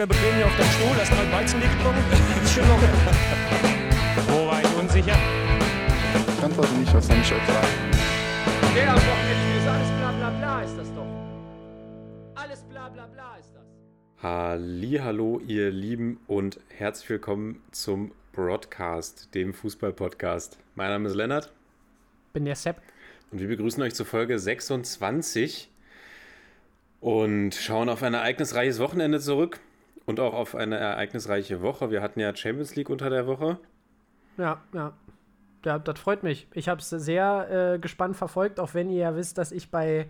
locker bequem hier auf deinem Stuhl, hast mal Weizen getrunken. Ist schon locker. Wo war ich unsicher? Ich antworte nicht, ich euch sagen? Der am Wochenende ist alles bla bla bla ist das doch. Alles bla bla bla ist das. Hallo, ihr Lieben und herzlich willkommen zum Broadcast, dem Fußball-Podcast. Mein Name ist Lennart bin der Sepp. und wir begrüßen euch zur Folge 26 und schauen auf ein ereignisreiches Wochenende zurück und auch auf eine ereignisreiche Woche. Wir hatten ja Champions League unter der Woche. Ja, ja. Ja, das freut mich. Ich habe es sehr äh, gespannt verfolgt, auch wenn ihr ja wisst, dass ich bei,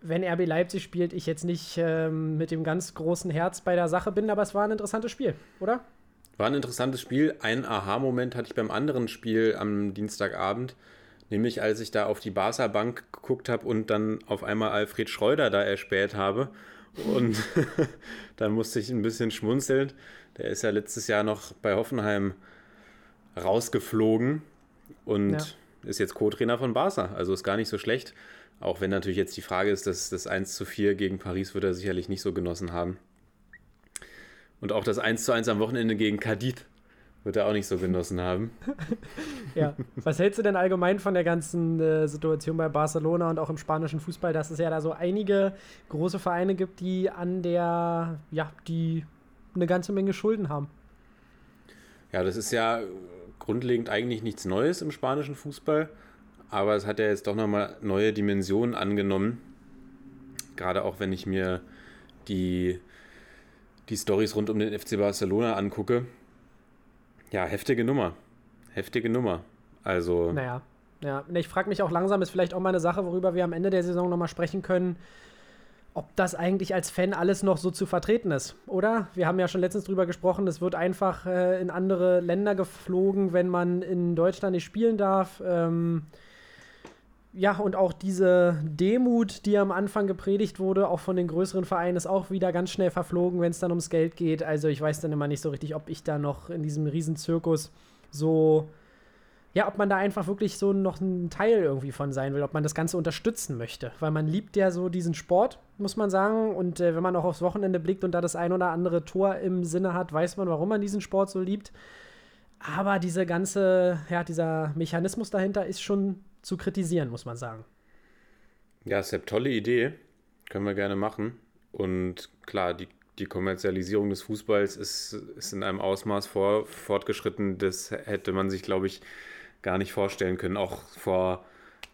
wenn RB Leipzig spielt, ich jetzt nicht ähm, mit dem ganz großen Herz bei der Sache bin, aber es war ein interessantes Spiel, oder? War ein interessantes Spiel. Ein Aha-Moment hatte ich beim anderen Spiel am Dienstagabend. Nämlich als ich da auf die Barca-Bank geguckt habe und dann auf einmal Alfred Schreuder da erspäht habe. Und dann musste ich ein bisschen schmunzeln. Der ist ja letztes Jahr noch bei Hoffenheim rausgeflogen und Ja. ist jetzt Co-Trainer von Barca. Also ist gar nicht so schlecht. Auch wenn natürlich jetzt die Frage ist, dass das 1 zu 4 gegen Paris wird er sicherlich nicht so genossen haben. Und auch das 1 zu 1 am Wochenende gegen Cadiz wird er auch nicht so genossen haben. Ja. Was hältst du denn allgemein von der ganzen äh, Situation bei Barcelona und auch im spanischen Fußball, dass es ja da so einige große Vereine gibt, die an der, ja, die eine ganze Menge Schulden haben? Ja, das ist ja grundlegend eigentlich nichts Neues im spanischen Fußball, aber es hat ja jetzt doch nochmal neue Dimensionen angenommen. Gerade auch wenn ich mir die, die Stories rund um den FC Barcelona angucke. Ja, heftige Nummer. Heftige Nummer. Also, Naja, ja. Ich frage mich auch langsam, ist vielleicht auch mal eine Sache, worüber wir am Ende der Saison nochmal sprechen können, ob das eigentlich als Fan alles noch so zu vertreten ist, oder? Wir haben ja schon letztens drüber gesprochen, es wird einfach äh, in andere Länder geflogen, wenn man in Deutschland nicht spielen darf. Ähm, ja, und auch diese Demut, die am Anfang gepredigt wurde, auch von den größeren Vereinen, ist auch wieder ganz schnell verflogen, wenn es dann ums Geld geht. Also ich weiß dann immer nicht so richtig, ob ich da noch in diesem Riesenzirkus so ja, ob man da einfach wirklich so noch ein Teil irgendwie von sein will, ob man das Ganze unterstützen möchte. Weil man liebt ja so diesen Sport, muss man sagen. Und äh, wenn man auch aufs Wochenende blickt und da das ein oder andere Tor im Sinne hat, weiß man, warum man diesen Sport so liebt. Aber diese ganze, ja, dieser Mechanismus dahinter ist schon zu kritisieren, muss man sagen. ja, Sepp, tolle Idee. Können wir gerne machen. Und klar, die, die Kommerzialisierung des Fußballs ist, ist in einem Ausmaß vor, fortgeschritten, das hätte man sich, glaube ich, gar nicht vorstellen können. Auch vor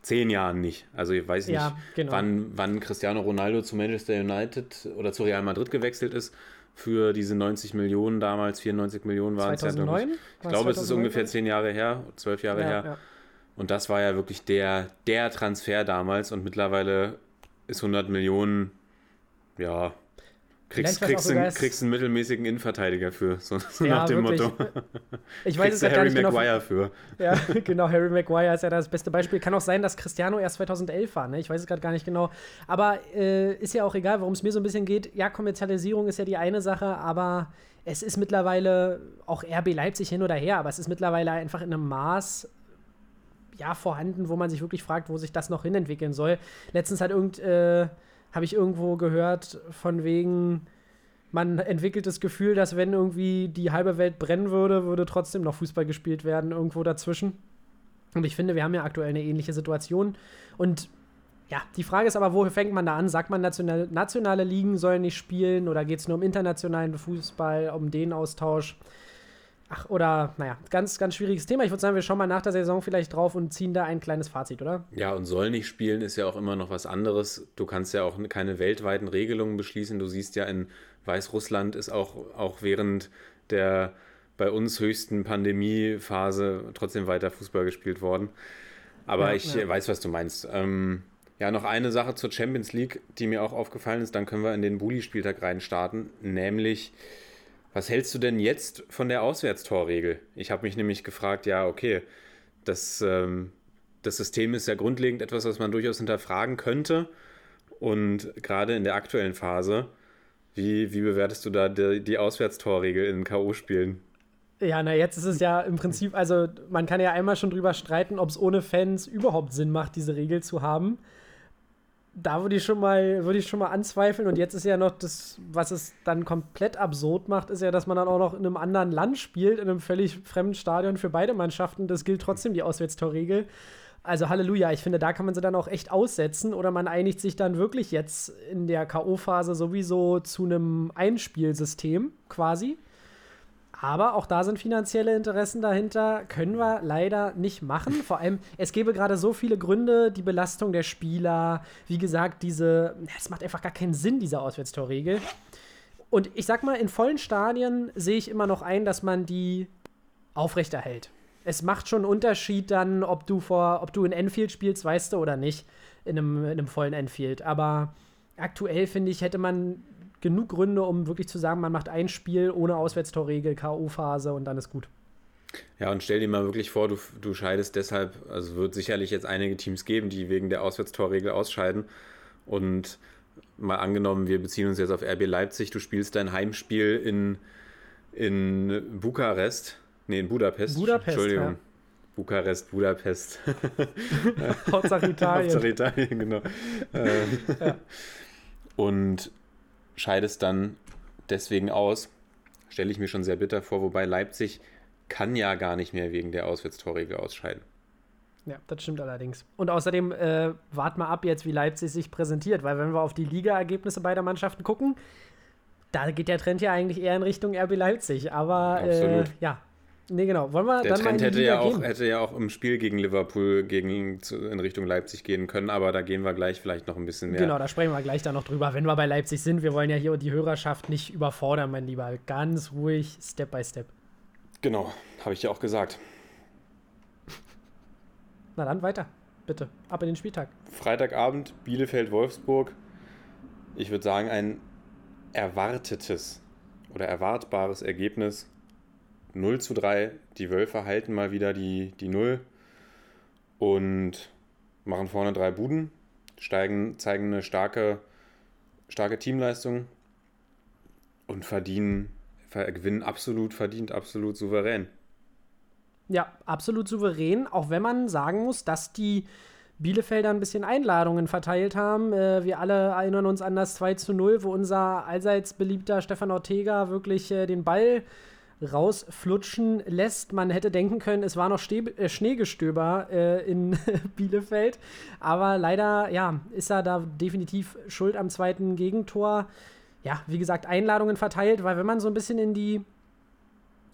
zehn Jahren nicht. Also ich weiß nicht, Ja, genau. wann, wann Cristiano Ronaldo zu Manchester United oder zu Real Madrid gewechselt ist. Für diese 90 Millionen damals, 94 Millionen waren es ja. glaub 2009? Ich, ich glaube, es ist 2009? ungefähr zehn Jahre her, zwölf Jahre her. Ja, ja. Und das war ja wirklich der, der Transfer damals und mittlerweile ist 100 Millionen, ja, kriegst, kriegst, einen, kriegst einen mittelmäßigen Innenverteidiger für, so, so Ja, nach dem wirklich. Motto. Ich weiß es ja Harry genau. Maguire für. Ja, genau, Harry Maguire ist ja das beste Beispiel. Kann auch sein, dass Cristiano erst 2011 war, ne? Ich weiß es gerade gar nicht genau. Aber äh, ist ja auch egal, worum es mir so ein bisschen geht. Ja, Kommerzialisierung ist ja die eine Sache, aber es ist mittlerweile auch RB Leipzig hin oder her, aber es ist mittlerweile einfach in einem Maß ja, vorhanden, wo man sich wirklich fragt, wo sich das noch hinentwickeln soll. Letztens hat irgend, äh, habe ich irgendwo gehört, von wegen, man entwickelt das Gefühl, dass wenn irgendwie die halbe Welt brennen würde, würde trotzdem noch Fußball gespielt werden, irgendwo dazwischen. Und ich finde, wir haben ja aktuell eine ähnliche Situation. Und ja, die Frage ist aber, wo fängt man da an? Sagt man, national, nationale Ligen sollen nicht spielen oder geht es nur um internationalen Fußball, um den Austausch? Ach, oder, naja, ganz, ganz schwieriges Thema. Ich würde sagen, wir schauen mal nach der Saison vielleicht drauf und ziehen da ein kleines Fazit, oder? Ja, und soll nicht spielen ist ja auch immer noch was anderes. Du kannst ja auch keine weltweiten Regelungen beschließen. Du siehst ja in Weißrussland ist auch, auch während der bei uns höchsten Pandemiephase trotzdem weiter Fußball gespielt worden. Aber Ja, ich ja. weiß, was du meinst. Ähm, ja, noch eine Sache zur Champions League, die mir auch aufgefallen ist, dann können wir in den Bulli-Spieltag reinstarten, nämlich was hältst du denn jetzt von der Auswärtstorregel? Ich habe mich nämlich gefragt, ja, okay, das, ähm, das System ist ja grundlegend etwas, was man durchaus hinterfragen könnte. Und gerade in der aktuellen Phase, wie, wie bewertest du da die, die Auswärtstorregel in K.O.-Spielen? Ja, na, jetzt ist es ja im Prinzip, also man kann ja einmal schon drüber streiten, ob es ohne Fans überhaupt Sinn macht, diese Regel zu haben. Da würde ich schon mal, würde ich schon mal anzweifeln. Und jetzt ist ja noch das, was es dann komplett absurd macht, ist ja, dass man dann auch noch in einem anderen Land spielt, in einem völlig fremden Stadion für beide Mannschaften. Das gilt trotzdem die Auswärtstorregel. Also Halleluja, ich finde, da kann man sie dann auch echt aussetzen oder man einigt sich dann wirklich jetzt in der K.O.-Phase sowieso zu einem Einspielsystem quasi. Aber auch da sind finanzielle Interessen dahinter, können wir leider nicht machen. Vor allem, es gäbe gerade so viele Gründe, die Belastung der Spieler, wie gesagt, diese, es macht einfach gar keinen Sinn, diese Auswärtstorregel. Und ich sag mal, in vollen Stadien sehe ich immer noch ein, dass man die aufrechterhält. Es macht schon einen Unterschied dann, ob du vor, ob du in Enfield spielst, weißt du, oder nicht, in einem, in einem vollen Enfield. Aber aktuell, finde ich, hätte man genug Gründe, um wirklich zu sagen, man macht ein Spiel ohne Auswärtstorregel, K.O.-Phase und dann ist gut. Ja, und stell dir mal wirklich vor, du, du scheidest deshalb, also wird sicherlich jetzt einige Teams geben, die wegen der Auswärtstorregel ausscheiden. Und mal angenommen, wir beziehen uns jetzt auf RB Leipzig, du spielst dein Heimspiel in, in Bukarest, nee, in Budapest. Budapest, Entschuldigung. ja. Bukarest, Budapest. Hauptsache Italien. Hauptsache Italien, genau. Ähm, Ja. Und scheidest dann deswegen aus, stelle ich mir schon sehr bitter vor, wobei Leipzig kann ja gar nicht mehr wegen der Auswärtstorregel ausscheiden. Ja, das stimmt allerdings. Und außerdem äh, wart mal ab jetzt, wie Leipzig sich präsentiert, weil wenn wir auf die Liga-Ergebnisse beider Mannschaften gucken, da geht der Trend ja eigentlich eher in Richtung RB Leipzig. Aber äh, ja, nee, genau. Wollen wir Der dann mal Trend die hätte ja, auch, hätte ja auch im Spiel gegen Liverpool gegen, zu, in Richtung Leipzig gehen können, aber da gehen wir gleich vielleicht noch ein bisschen mehr. Genau, da sprechen wir gleich dann noch drüber, wenn wir bei Leipzig sind. Wir wollen ja hier die Hörerschaft nicht überfordern, mein Lieber. Ganz ruhig, Step by Step. Genau, habe ich ja auch gesagt. Na dann weiter, bitte. Ab in den Spieltag. Freitagabend Bielefeld-Wolfsburg. Ich würde sagen, ein erwartetes oder erwartbares Ergebnis. 0 zu 3. Die Wölfe halten mal wieder die, die 0 und machen vorne drei Buden, steigen, zeigen eine starke, starke Teamleistung und verdienen, ver- gewinnen absolut verdient, absolut souverän. Ja, absolut souverän, auch wenn man sagen muss, dass die Bielefelder ein bisschen Einladungen verteilt haben. Äh, wir alle erinnern uns an das 2 zu 0, wo unser allseits beliebter Stefan Ortega wirklich äh, den Ball rausflutschen lässt. Man hätte denken können, es war noch Ste äh, Schneegestöber äh, in Bielefeld. Aber leider, ja, ist er da definitiv schuld am zweiten Gegentor. Ja, wie gesagt, Einladungen verteilt, weil wenn man so ein bisschen in die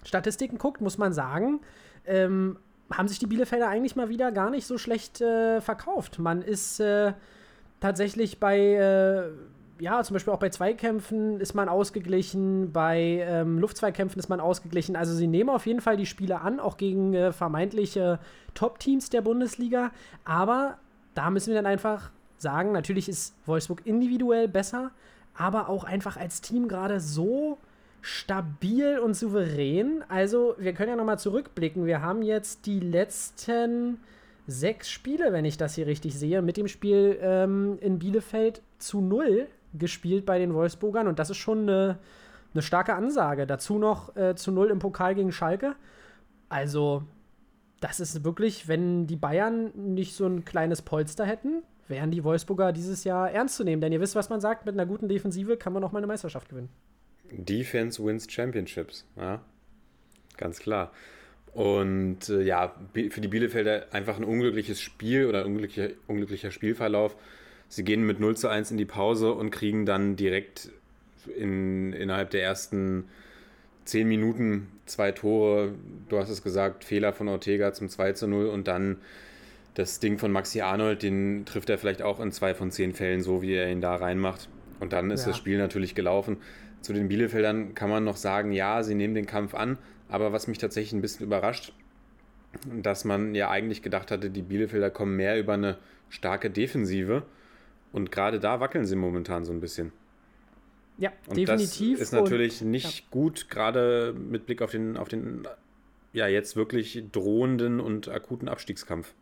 Statistiken guckt, muss man sagen, ähm, haben sich die Bielefelder eigentlich mal wieder gar nicht so schlecht äh, verkauft. Man ist äh, tatsächlich bei, äh, ja, zum Beispiel auch bei Zweikämpfen ist man ausgeglichen, bei ähm, Luftzweikämpfen ist man ausgeglichen. Also sie nehmen auf jeden Fall die Spiele an, auch gegen äh, vermeintliche Top-Teams der Bundesliga. Aber da müssen wir dann einfach sagen, natürlich ist Wolfsburg individuell besser, aber auch einfach als Team gerade so stabil und souverän. Also, wir können ja nochmal zurückblicken. Wir haben jetzt die letzten sechs Spiele, wenn ich das hier richtig sehe, mit dem Spiel ähm, in Bielefeld zu null gespielt bei den Wolfsburgern. Und das ist schon eine, eine starke Ansage. Dazu noch äh, zu null im Pokal gegen Schalke. Also, das ist wirklich, wenn die Bayern nicht so ein kleines Polster hätten, wären die Wolfsburger dieses Jahr ernst zu nehmen. Denn ihr wisst, was man sagt, mit einer guten Defensive kann man auch mal eine Meisterschaft gewinnen. Defense wins Championships, ja. Ganz klar. Und äh, ja, für die Bielefelder einfach ein unglückliches Spiel oder ein unglücklicher, unglücklicher Spielverlauf. Sie gehen mit 0 zu 1 in die Pause und kriegen dann direkt in, innerhalb der ersten 10 Minuten zwei Tore. Du hast es gesagt, Fehler von Ortega zum 2 zu 0 und dann das Ding von Maxi Arnold, den trifft er vielleicht auch in zwei von zehn Fällen so, wie er ihn da reinmacht. Und dann ist Ja. das Spiel natürlich gelaufen. Zu den Bielefeldern kann man noch sagen, ja, sie nehmen den Kampf an, aber was mich tatsächlich ein bisschen überrascht, dass man ja eigentlich gedacht hatte, die Bielefelder kommen mehr über eine starke Defensive und gerade da wackeln sie momentan so ein bisschen. Ja, Und definitiv. das ist natürlich nicht gut, gerade mit Blick auf den, auf den ja jetzt wirklich drohenden und akuten Abstiegskampf.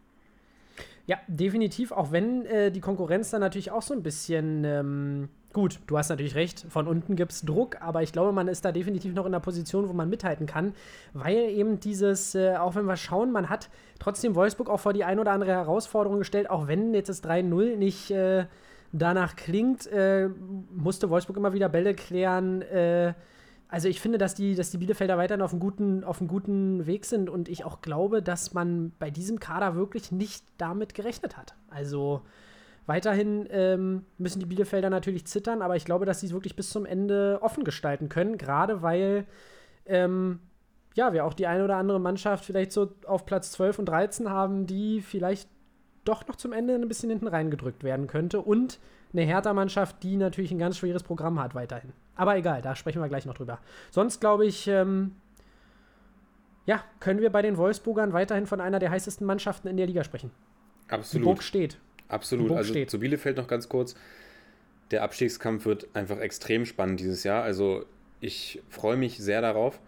Ja, definitiv, auch wenn äh, die Konkurrenz dann natürlich auch so ein bisschen ähm, gut, du hast natürlich recht, von unten gibt es Druck, aber ich glaube, man ist da definitiv noch in einer Position, wo man mithalten kann, weil eben dieses, äh, auch wenn wir schauen, man hat trotzdem Wolfsburg auch vor die ein oder andere Herausforderung gestellt, auch wenn jetzt das 3-0 nicht äh, danach klingt, äh, musste Wolfsburg immer wieder Bälle klären. Äh, also ich finde, dass die, dass die Bielefelder weiterhin auf einem, guten, auf einem guten Weg sind und ich auch glaube, dass man bei diesem Kader wirklich nicht damit gerechnet hat. Also weiterhin ähm, müssen die Bielefelder natürlich zittern, aber ich glaube, dass sie es wirklich bis zum Ende offen gestalten können, gerade weil ähm, ja, wir auch die eine oder andere Mannschaft vielleicht so auf Platz 12 und 13 haben, die vielleicht doch noch zum Ende ein bisschen hinten reingedrückt werden könnte. Und eine Hertha-Mannschaft, die natürlich ein ganz schweres Programm hat weiterhin. Aber egal, da sprechen wir gleich noch drüber. Sonst glaube ich, ähm, ja, können wir bei den Wolfsburgern weiterhin von einer der heißesten Mannschaften in der Liga sprechen. Absolut. Die Burg steht. Absolut. Burg Also steht. zu Bielefeld noch ganz kurz. Der Abstiegskampf wird einfach extrem spannend dieses Jahr. Also ich freue mich sehr darauf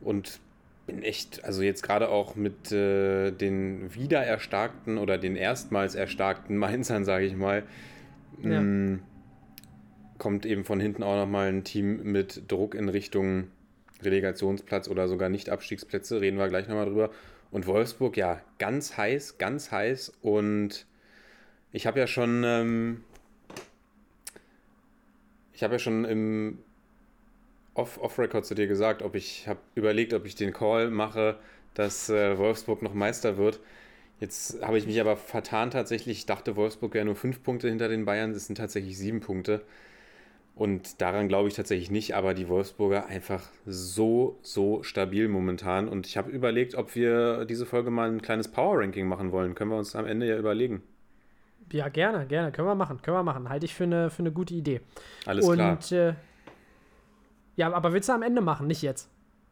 und bin echt, also jetzt gerade auch mit äh, den wieder erstarkten oder den erstmals erstarkten Mainzern, sage ich mal, Ja. mh, kommt eben von hinten auch nochmal ein Team mit Druck in Richtung Relegationsplatz oder sogar Nicht-Abstiegsplätze, reden wir gleich nochmal drüber. Und Wolfsburg, ja, ganz heiß, ganz heiß. Und ich habe ja schon, ähm, ich habe ja schon im Off- Off-Record zu dir gesagt, ob ich habe überlegt, ob ich den Call mache, dass äh, Wolfsburg noch Meister wird. Jetzt habe ich mich aber vertan tatsächlich. Ich dachte, Wolfsburg wäre nur fünf Punkte hinter den Bayern. Es sind tatsächlich sieben Punkte. Und daran glaube ich tatsächlich nicht, aber die Wolfsburger einfach so, so stabil momentan. Und ich habe überlegt, ob wir diese Folge mal ein kleines Power-Ranking machen wollen. Können wir uns am Ende ja überlegen. Ja, gerne, gerne. Können wir machen, können wir machen. Halte ich für eine, für eine gute Idee. Alles und, klar. Äh, ja, aber willst du am Ende machen, nicht jetzt?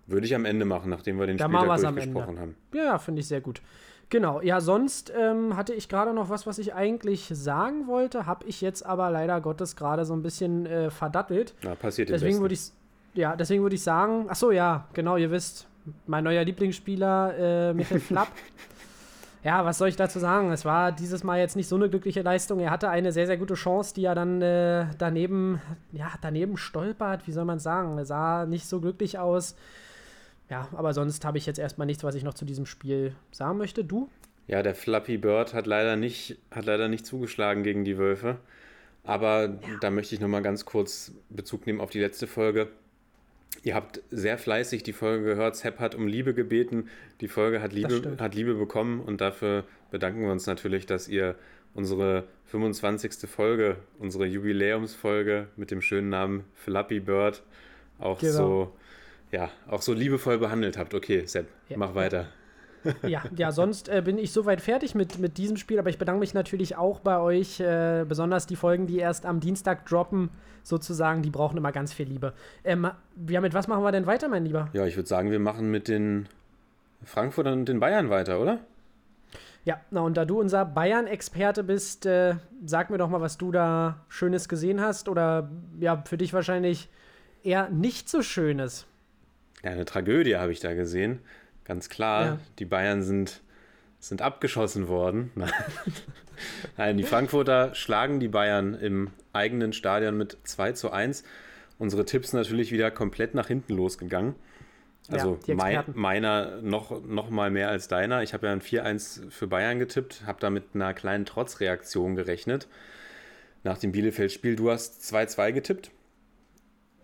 Würde ich am Ende machen, nachdem wir den machen Spieltag durchgesprochen haben. Ja, finde ich sehr gut. Genau, ja, sonst ähm, hatte ich gerade noch was, was ich eigentlich sagen wollte, habe ich jetzt aber leider Gottes gerade so ein bisschen äh, verdattelt. Ja, passiert Deswegen würde ich, ja, deswegen würde ich sagen, ach so, ja, genau, ihr wisst, mein neuer Lieblingsspieler, äh, Michael Flapp. Ja, was soll ich dazu sagen? Es war dieses Mal jetzt nicht so eine glückliche Leistung. Er hatte eine sehr, sehr gute Chance, die er dann äh, daneben, ja, daneben stolpert. Wie soll man sagen? Er sah nicht so glücklich aus. Ja, aber sonst habe ich jetzt erstmal nichts, was ich noch zu diesem Spiel sagen möchte. Du? Ja, der Flappy Bird hat leider nicht, hat leider nicht zugeschlagen gegen die Wölfe. Aber da möchte ich nochmal ganz kurz Bezug nehmen auf die letzte Folge. Ihr habt sehr fleißig die Folge gehört. Sepp hat um Liebe gebeten. Die Folge hat Liebe, hat Liebe bekommen und dafür bedanken wir uns natürlich, dass ihr unsere 25. Folge, unsere Jubiläumsfolge mit dem schönen Namen Flappy Bird auch Genau. so, ja, auch so liebevoll behandelt habt. Okay, Sepp, Ja, mach weiter. Ja, ja, sonst äh, bin ich soweit fertig mit, mit diesem Spiel, aber ich bedanke mich natürlich auch bei euch. Äh, besonders die Folgen, die erst am Dienstag droppen, sozusagen, die brauchen immer ganz viel Liebe. Ähm, ja, mit was machen wir denn weiter, mein Lieber? Ja, ich würde sagen, wir machen mit den Frankfurtern und den Bayern weiter, oder? Ja, na und da du unser Bayern-Experte bist, äh, sag mir doch mal, was du da Schönes gesehen hast oder ja, für dich wahrscheinlich eher nicht so Schönes. Ja, eine Tragödie habe ich da gesehen. Ganz klar, Ja. die Bayern sind, sind abgeschossen worden. Nein, die Frankfurter schlagen die Bayern im eigenen Stadion mit 2 zu 1. Unsere Tipps natürlich wieder komplett nach hinten losgegangen. Also die mein, meiner noch, noch mal mehr als deiner. Ich habe ja ein 4-1 für Bayern getippt, habe da mit einer kleinen Trotzreaktion gerechnet. Nach dem Bielefeld-Spiel, du hast 2-2 getippt.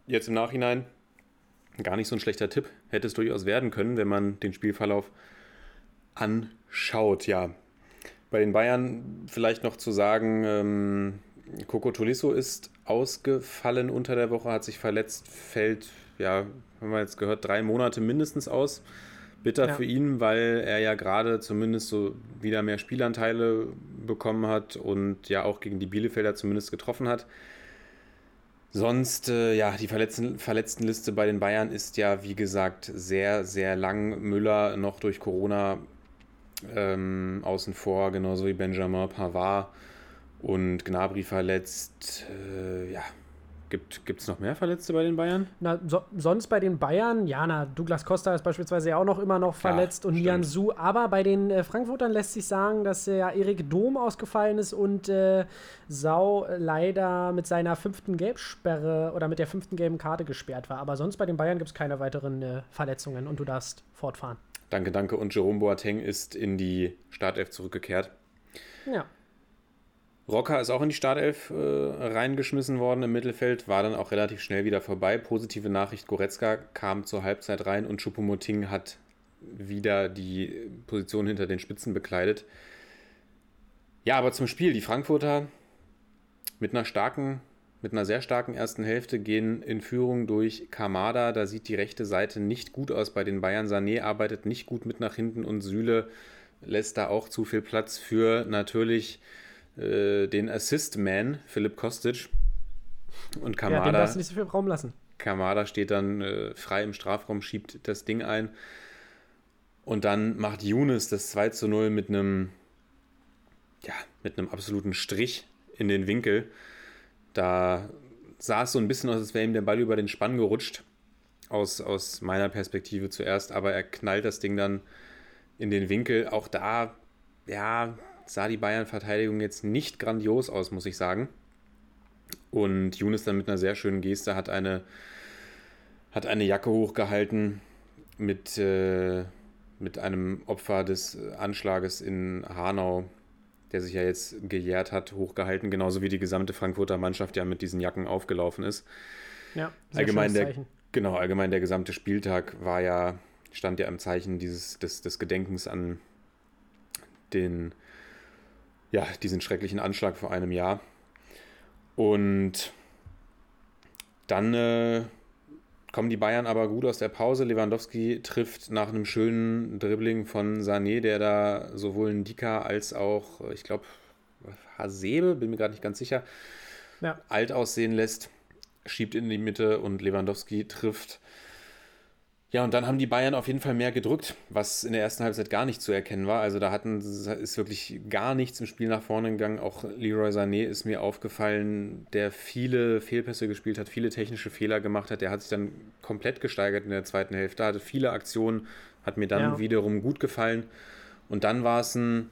Jetzt im Nachhinein gar nicht so ein schlechter Tipp. Hätte es durchaus werden können, wenn man den Spielverlauf anschaut. Ja, bei den Bayern vielleicht noch zu sagen, ähm, Coco Tolisso ist ausgefallen unter der Woche, hat sich verletzt, fällt, ja, haben wir jetzt gehört, drei Monate mindestens aus. Bitter Ja. für ihn, weil er ja gerade zumindest so wieder mehr Spielanteile bekommen hat und ja auch gegen die Bielefelder zumindest getroffen hat. Sonst, äh, ja, die Verletzten, Verletztenliste bei den Bayern ist ja, wie gesagt, sehr, sehr lang. Müller noch durch Corona ähm, außen vor, genauso wie Benjamin Pavard und Gnabry verletzt. Äh, ja, Gibt es noch mehr Verletzte bei den Bayern? Na, so, sonst bei den Bayern, ja, na, Douglas Costa ist beispielsweise ja auch noch immer noch verletzt und Nian Su, aber bei den äh, Frankfurtern lässt sich sagen, dass ja Erik Dom ausgefallen ist und äh, Sau leider mit seiner fünften Gelbsperre oder mit der fünften gelben Karte gesperrt war. Aber sonst bei den Bayern gibt es keine weiteren äh, Verletzungen und du darfst fortfahren. Danke, danke. Und Jerome Boateng ist in die Startelf zurückgekehrt. Ja. Rocker ist auch in die Startelf äh, reingeschmissen worden im Mittelfeld, war dann auch relativ schnell wieder vorbei. Positive Nachricht, Goretzka kam zur Halbzeit rein und Choupo-Moting hat wieder die Position hinter den Spitzen bekleidet. Ja, aber zum Spiel. Die Frankfurter mit einer starken, mit einer sehr starken ersten Hälfte gehen in Führung durch Kamada. Da sieht die rechte Seite nicht gut aus bei den Bayern. Sané arbeitet nicht gut mit nach hinten und Süle lässt da auch zu viel Platz für natürlich äh, den Assist-Man, Philipp Kostic. Und Kamada. Ja, darfst du nicht so viel Raum lassen. Kamada steht dann äh, frei im Strafraum, schiebt das Ding ein. Und dann macht Younes das 2 zu 0 mit einem, ja, mit einem absoluten Strich in den Winkel. Da sah es so ein bisschen aus, als wäre ihm der Ball über den Spann gerutscht. Aus, aus meiner Perspektive zuerst, aber er knallt das Ding dann in den Winkel. Auch da, ja, sah die Bayern-Verteidigung jetzt nicht grandios aus, muss ich sagen. Und Younes dann mit einer sehr schönen Geste hat eine, hat eine Jacke hochgehalten mit, äh, mit einem Opfer des Anschlages in Hanau, der sich ja jetzt gejährt hat, hochgehalten, genauso wie die gesamte Frankfurter Mannschaft ja mit diesen Jacken aufgelaufen ist. Ja, allgemein der, genau, allgemein der gesamte Spieltag war ja, stand ja im Zeichen dieses, des, des Gedenkens an den ja, diesen schrecklichen Anschlag vor einem Jahr. Und dann äh, kommen die Bayern aber gut aus der Pause. Lewandowski trifft nach einem schönen Dribbling von Sané, der da sowohl Ndika als auch, ich glaube, Hasebe, bin mir gerade nicht ganz sicher, ja. alt aussehen lässt, schiebt in die Mitte und Lewandowski trifft. Ja, und dann haben die Bayern auf jeden Fall mehr gedrückt, was in der ersten Halbzeit gar nicht zu erkennen war. Also da hatten, ist wirklich gar nichts im Spiel nach vorne gegangen. Auch Leroy Sané ist mir aufgefallen, der viele Fehlpässe gespielt hat, viele technische Fehler gemacht hat. Der hat sich dann komplett gesteigert in der zweiten Hälfte, hatte viele Aktionen, hat mir dann ja. wiederum gut gefallen. Und dann war es ein,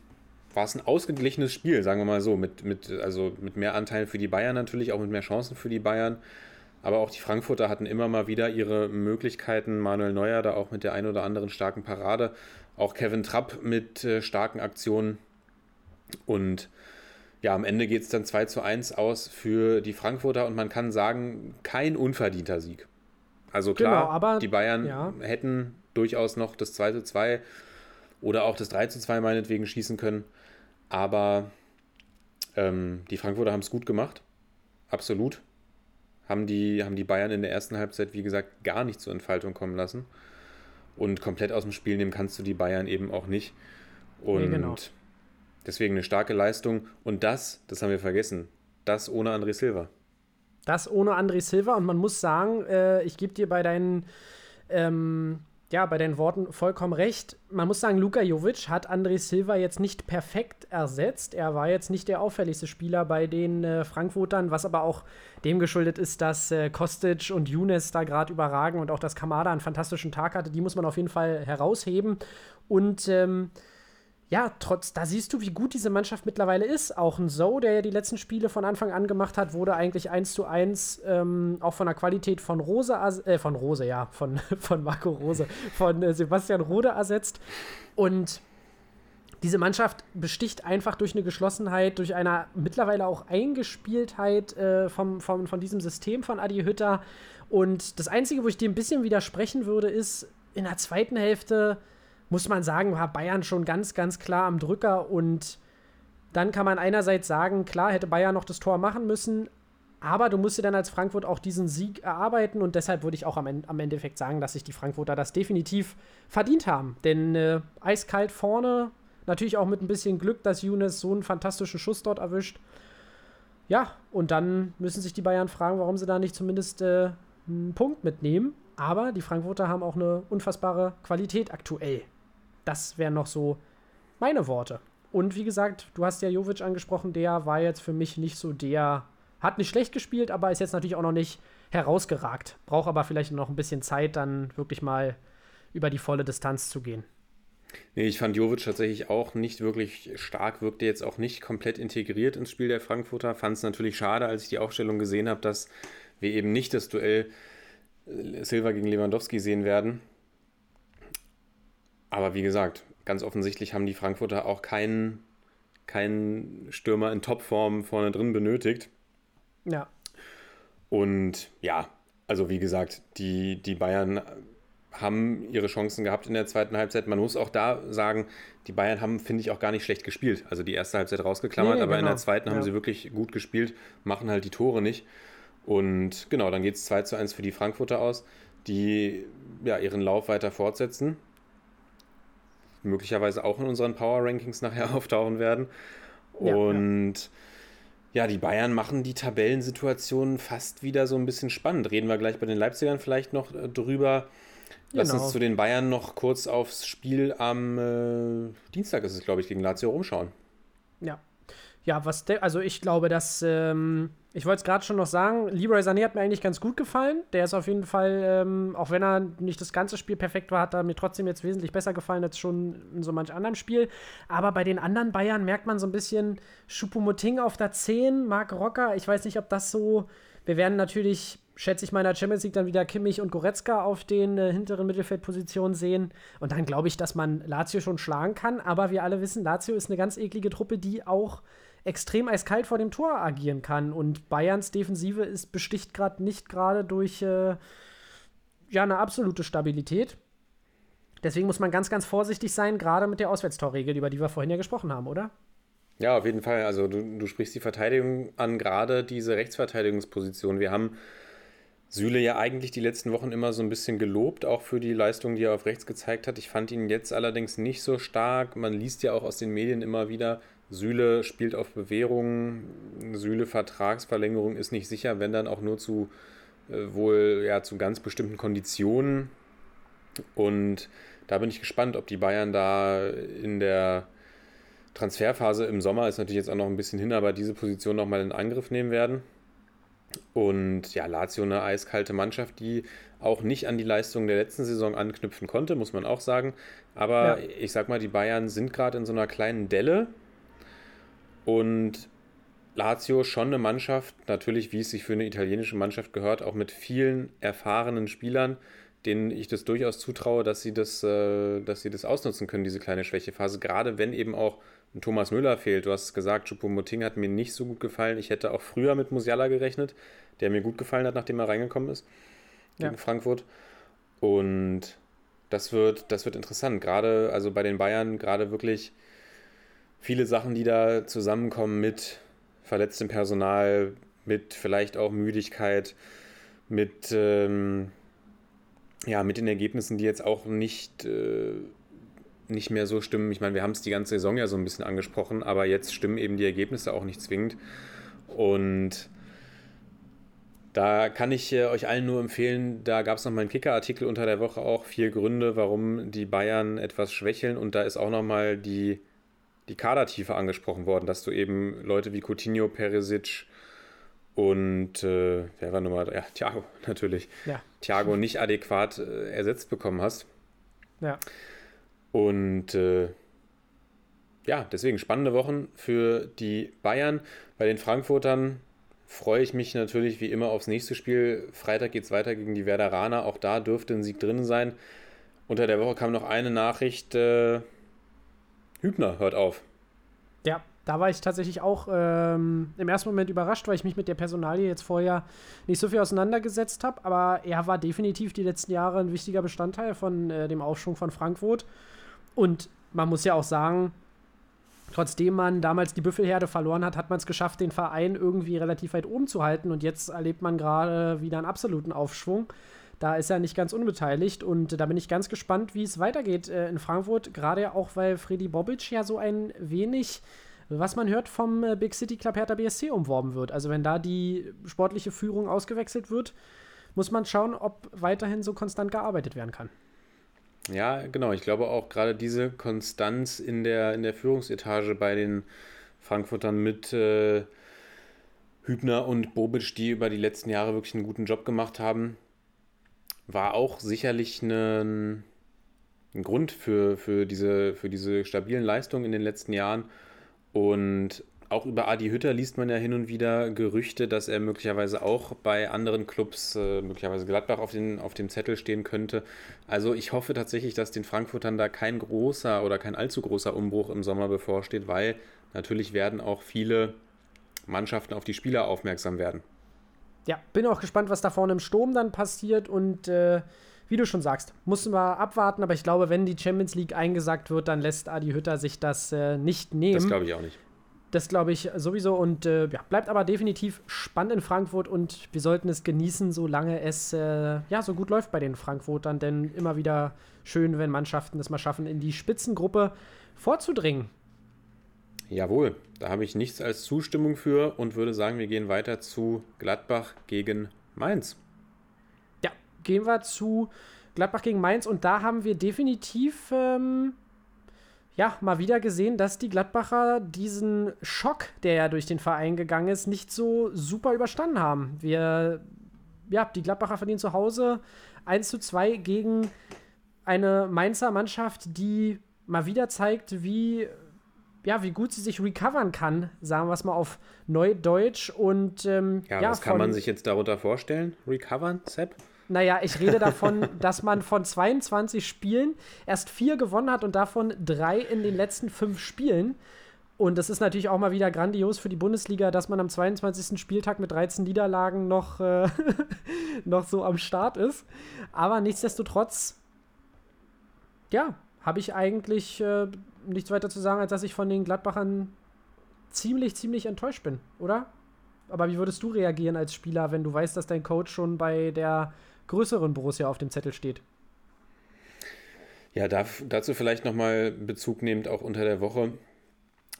war es ein ausgeglichenes Spiel, sagen wir mal so, mit, mit, also mit mehr Anteilen für die Bayern natürlich, auch mit mehr Chancen für die Bayern. Aber auch die Frankfurter hatten immer mal wieder ihre Möglichkeiten. Manuel Neuer da auch mit der ein oder anderen starken Parade. Auch Kevin Trapp mit äh, starken Aktionen. Und ja, am Ende geht es dann 2 zu 1 aus für die Frankfurter und man kann sagen, kein unverdienter Sieg. Also klar, genau, aber, die Bayern ja. hätten durchaus noch das 2 zu 2 oder auch das 3 zu 2 meinetwegen schießen können. Aber ähm, die Frankfurter haben es gut gemacht. Absolut haben die, haben die Bayern in der ersten Halbzeit, wie gesagt, gar nicht zur Entfaltung kommen lassen. Und komplett aus dem Spiel nehmen kannst du die Bayern eben auch nicht. Und nee, genau. deswegen eine starke Leistung. Und das, das haben wir vergessen, das ohne André Silva. Das ohne André Silva. Und man muss sagen, äh, ich gebe dir bei deinen ähm, ja, bei deinen Worten vollkommen recht. Man muss sagen, Luka Jovic hat André Silva jetzt nicht perfekt ersetzt. Er war jetzt nicht der auffälligste Spieler bei den äh, Frankfurtern, was aber auch dem geschuldet ist, dass äh, Kostic und Younes da gerade überragen und auch dass Kamada einen fantastischen Tag hatte. Die muss man auf jeden Fall herausheben. Und ähm, ja, trotz, da siehst du, wie gut diese Mannschaft mittlerweile ist. Auch ein So, der ja die letzten Spiele von Anfang an gemacht hat, wurde eigentlich eins zu eins ähm, auch von der Qualität von Rose, äh, von Rose, ja, von, von Marco Rose, von äh, Sebastian Rode ersetzt. Und diese Mannschaft besticht einfach durch eine Geschlossenheit, durch eine mittlerweile auch Eingespieltheit äh, vom, vom, von diesem System von Adi Hütter. Und das Einzige, wo ich dir ein bisschen widersprechen würde, ist in der zweiten Hälfte muss man sagen, war Bayern schon ganz, ganz klar am Drücker und dann kann man einerseits sagen, klar hätte Bayern noch das Tor machen müssen, aber du musst dir dann als Frankfurt auch diesen Sieg erarbeiten und deshalb würde ich auch am, am Endeffekt sagen, dass sich die Frankfurter das definitiv verdient haben. Denn äh, eiskalt vorne, natürlich auch mit ein bisschen Glück, dass Younes so einen fantastischen Schuss dort erwischt. Ja, und dann müssen sich die Bayern fragen, warum sie da nicht zumindest äh, einen Punkt mitnehmen. Aber die Frankfurter haben auch eine unfassbare Qualität aktuell. Das wären noch so meine Worte. Und wie gesagt, du hast ja Jovic angesprochen, der war jetzt für mich nicht so der hat nicht schlecht gespielt, aber ist jetzt natürlich auch noch nicht herausgeragt. Braucht aber vielleicht noch ein bisschen Zeit, dann wirklich mal über die volle Distanz zu gehen. Nee, ich fand Jovic tatsächlich auch nicht wirklich stark, wirkte jetzt auch nicht komplett integriert ins Spiel der Frankfurter. Fand es natürlich schade, als ich die Aufstellung gesehen habe, dass wir eben nicht das Duell äh, Silva gegen Lewandowski sehen werden. Aber wie gesagt, ganz offensichtlich haben die Frankfurter auch keinen, keinen Stürmer in Topform vorne drin benötigt. Ja. Und ja, also wie gesagt, die, die Bayern haben ihre Chancen gehabt in der zweiten Halbzeit. Man muss auch da sagen, die Bayern haben, finde ich, auch gar nicht schlecht gespielt. Also die erste Halbzeit rausgeklammert, Nee, aber in genau. der zweiten haben Ja. sie wirklich gut gespielt, machen halt die Tore nicht. Und genau, dann geht es 2 zu 1 für die Frankfurter aus, die ja ihren Lauf weiter fortsetzen. Möglicherweise auch in unseren Power Rankings nachher auftauchen werden. Ja, Und ja, die Bayern machen die Tabellensituation fast wieder so ein bisschen spannend. Reden wir gleich bei den Leipzigern vielleicht noch äh, drüber. Lass Genau. uns zu den Bayern noch kurz aufs Spiel am äh, Dienstag ist es, glaube ich, gegen Lazio rumschauen. Ja. Ja, was der, also ich glaube, dass, ähm, ich wollte es gerade schon noch sagen, Leroy Sané hat mir eigentlich ganz gut gefallen. Der ist auf jeden Fall, ähm, auch wenn er nicht das ganze Spiel perfekt war, hat er mir trotzdem jetzt wesentlich besser gefallen als schon in so manch anderem Spiel. Aber bei den anderen Bayern merkt man so ein bisschen Choupo-Moting auf der 10, Marc Rocker. Ich weiß nicht, ob das so, wir werden natürlich, schätze ich mal, in der Champions League dann wieder Kimmich und Goretzka auf den äh, hinteren Mittelfeldpositionen sehen. Und dann glaube ich, dass man Lazio schon schlagen kann. Aber wir alle wissen, Lazio ist eine ganz eklige Truppe, die auch extrem eiskalt vor dem Tor agieren kann. Und Bayerns Defensive ist besticht gerade nicht gerade durch äh, ja, eine absolute Stabilität. Deswegen muss man ganz, ganz vorsichtig sein, gerade mit der Auswärtstorregel, über die wir vorhin ja gesprochen haben, oder? Ja, auf jeden Fall. Also du, du sprichst die Verteidigung an, gerade diese Rechtsverteidigungsposition. Wir haben Süle ja eigentlich die letzten Wochen immer so ein bisschen gelobt, auch für die Leistung, die er auf rechts gezeigt hat. Ich fand ihn jetzt allerdings nicht so stark. Man liest ja auch aus den Medien immer wieder, Süle spielt auf Bewährung, Süle Vertragsverlängerung ist nicht sicher, wenn dann auch nur zu äh, wohl ja zu ganz bestimmten Konditionen. Und da bin ich gespannt, ob die Bayern da in der Transferphase im Sommer ist natürlich jetzt auch noch ein bisschen hin, aber diese Position nochmal in Angriff nehmen werden. Und ja, Lazio eine eiskalte Mannschaft, die auch nicht an die Leistungen der letzten Saison anknüpfen konnte, muss man auch sagen. Aber Ja. ich sag mal, die Bayern sind gerade in so einer kleinen Delle. Und Lazio schon eine Mannschaft, natürlich, wie es sich für eine italienische Mannschaft gehört, auch mit vielen erfahrenen Spielern, denen ich das durchaus zutraue, dass sie das, äh, dass sie das ausnutzen können, diese kleine Schwächephase. Gerade wenn eben auch ein Thomas Müller fehlt. Du hast es gesagt, Choupo-Moting hat mir nicht so gut gefallen. Ich hätte auch früher mit Musiala gerechnet, der mir gut gefallen hat, nachdem er reingekommen ist gegen Ja. Frankfurt. Und das wird, das wird interessant. Gerade, also bei den Bayern, gerade wirklich viele Sachen, die da zusammenkommen mit verletztem Personal, mit vielleicht auch Müdigkeit, mit, ähm, ja, mit den Ergebnissen, die jetzt auch nicht, äh, nicht mehr so stimmen. Ich meine, wir haben es die ganze Saison ja so ein bisschen angesprochen, aber jetzt stimmen eben die Ergebnisse auch nicht zwingend. Und da kann ich äh, euch allen nur empfehlen, da gab es nochmal einen Kicker-Artikel unter der Woche auch, vier Gründe, warum die Bayern etwas schwächeln. Und da ist auch nochmal die, die Kadertiefe angesprochen worden, dass du eben Leute wie Coutinho, Perisic und äh, wer war Nummer? Ja, Thiago natürlich. Ja. Thiago nicht adäquat äh, ersetzt bekommen hast. Ja. Und äh, ja, deswegen spannende Wochen für die Bayern. Bei den Frankfurtern freue ich mich natürlich wie immer aufs nächste Spiel. Freitag geht es weiter gegen die Werderaner. Auch da dürfte ein Sieg drin sein. Unter der Woche kam noch eine Nachricht: äh, Hübner hört auf. Ja, da war ich tatsächlich auch ähm, im ersten Moment überrascht, weil ich mich mit der Personalie jetzt vorher nicht so viel auseinandergesetzt habe. Aber er war definitiv die letzten Jahre ein wichtiger Bestandteil von äh, dem Aufschwung von Frankfurt. Und man muss ja auch sagen, trotzdem man damals die Büffelherde verloren hat, hat man es geschafft, den Verein irgendwie relativ weit oben zu halten. Und jetzt erlebt man gerade wieder einen absoluten Aufschwung. Da ist er nicht ganz unbeteiligt und da bin ich ganz gespannt, wie es weitergeht äh, in Frankfurt. Gerade auch, weil Freddy Bobic ja so ein wenig, was man hört, vom äh, Big City Club Hertha BSC umworben wird. Also wenn da die sportliche Führung ausgewechselt wird, muss man schauen, ob weiterhin so konstant gearbeitet werden kann. Ja, genau. Ich glaube auch gerade diese Konstanz in der, in der Führungsetage bei den Frankfurtern mit äh, Hübner und Bobic, die über die letzten Jahre wirklich einen guten Job gemacht haben, war auch sicherlich ein, ein Grund für, für, diese, für diese stabilen Leistungen in den letzten Jahren. Und auch über Adi Hütter liest man ja hin und wieder Gerüchte, dass er möglicherweise auch bei anderen Clubs, äh, möglicherweise Gladbach, auf, den, auf dem Zettel stehen könnte. Also ich hoffe tatsächlich, dass den Frankfurtern da kein großer oder kein allzu großer Umbruch im Sommer bevorsteht, weil natürlich werden auch viele Mannschaften auf die Spieler aufmerksam werden. Ja, bin auch gespannt, was da vorne im Sturm dann passiert und äh, wie du schon sagst, müssen wir abwarten, aber ich glaube, wenn die Champions League eingesagt wird, dann lässt Adi Hütter sich das äh, nicht nehmen. Das glaube ich auch nicht. Das glaube ich sowieso und äh, ja, bleibt aber definitiv spannend in Frankfurt und wir sollten es genießen, solange es äh, ja so gut läuft bei den Frankfurtern, denn immer wieder schön, wenn Mannschaften es mal schaffen, in die Spitzengruppe vorzudringen. Jawohl, da habe ich nichts als Zustimmung für und würde sagen, wir gehen weiter zu Gladbach gegen Mainz. Ja, gehen wir zu Gladbach gegen Mainz und da haben wir definitiv ähm, ja, mal wieder gesehen, dass die Gladbacher diesen Schock, der ja durch den Verein gegangen ist, nicht so super überstanden haben. Wir, ja, die Gladbacher verdienen zu Hause 1 zu 2 gegen eine Mainzer Mannschaft, die mal wieder zeigt, wie, ja, wie gut sie sich recovern kann, sagen wir es mal auf Neudeutsch. Und ähm, ja, ja, was kann man sich jetzt darunter vorstellen? Recovern, Sepp? Naja, ich rede davon, dass man von 22 Spielen erst vier gewonnen hat und davon drei in den letzten fünf Spielen. Und das ist natürlich auch mal wieder grandios für die Bundesliga, dass man am 22. Spieltag mit 13 Niederlagen noch, äh, noch so am Start ist. Aber nichtsdestotrotz, ja, habe ich eigentlich äh, nichts weiter zu sagen, als dass ich von den Gladbachern ziemlich, ziemlich enttäuscht bin, oder? Aber wie würdest du reagieren als Spieler, wenn du weißt, dass dein Coach schon bei der größeren Borussia auf dem Zettel steht. Ja, darf, dazu vielleicht nochmal Bezug nehmend auch unter der Woche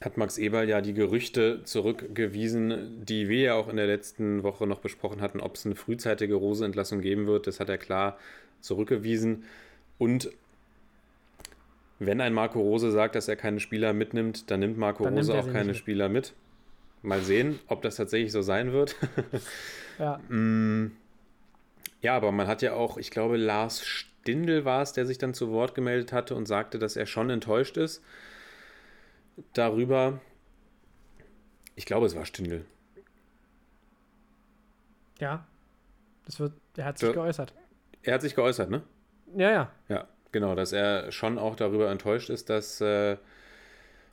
hat Max Eberl ja die Gerüchte zurückgewiesen, die wir ja auch in der letzten Woche noch besprochen hatten, ob es eine frühzeitige Rose-Entlassung geben wird. Das hat er klar zurückgewiesen. Und wenn ein Marco Rose sagt, dass er keine Spieler mitnimmt, dann nimmt Marco dann Rose nimmt auch keine mit. Spieler mit. Mal sehen, ob das tatsächlich so sein wird. ja. mm, ja, aber man hat ja auch, ich glaube, Lars Stindl war es, der sich dann zu Wort gemeldet hatte und sagte, dass er schon enttäuscht ist darüber. Ich glaube, es war Stindl. Ja, das wird, er hat sich so, geäußert. Er hat sich geäußert, ne? Ja, ja. Ja, genau, dass er schon auch darüber enttäuscht ist, dass, äh,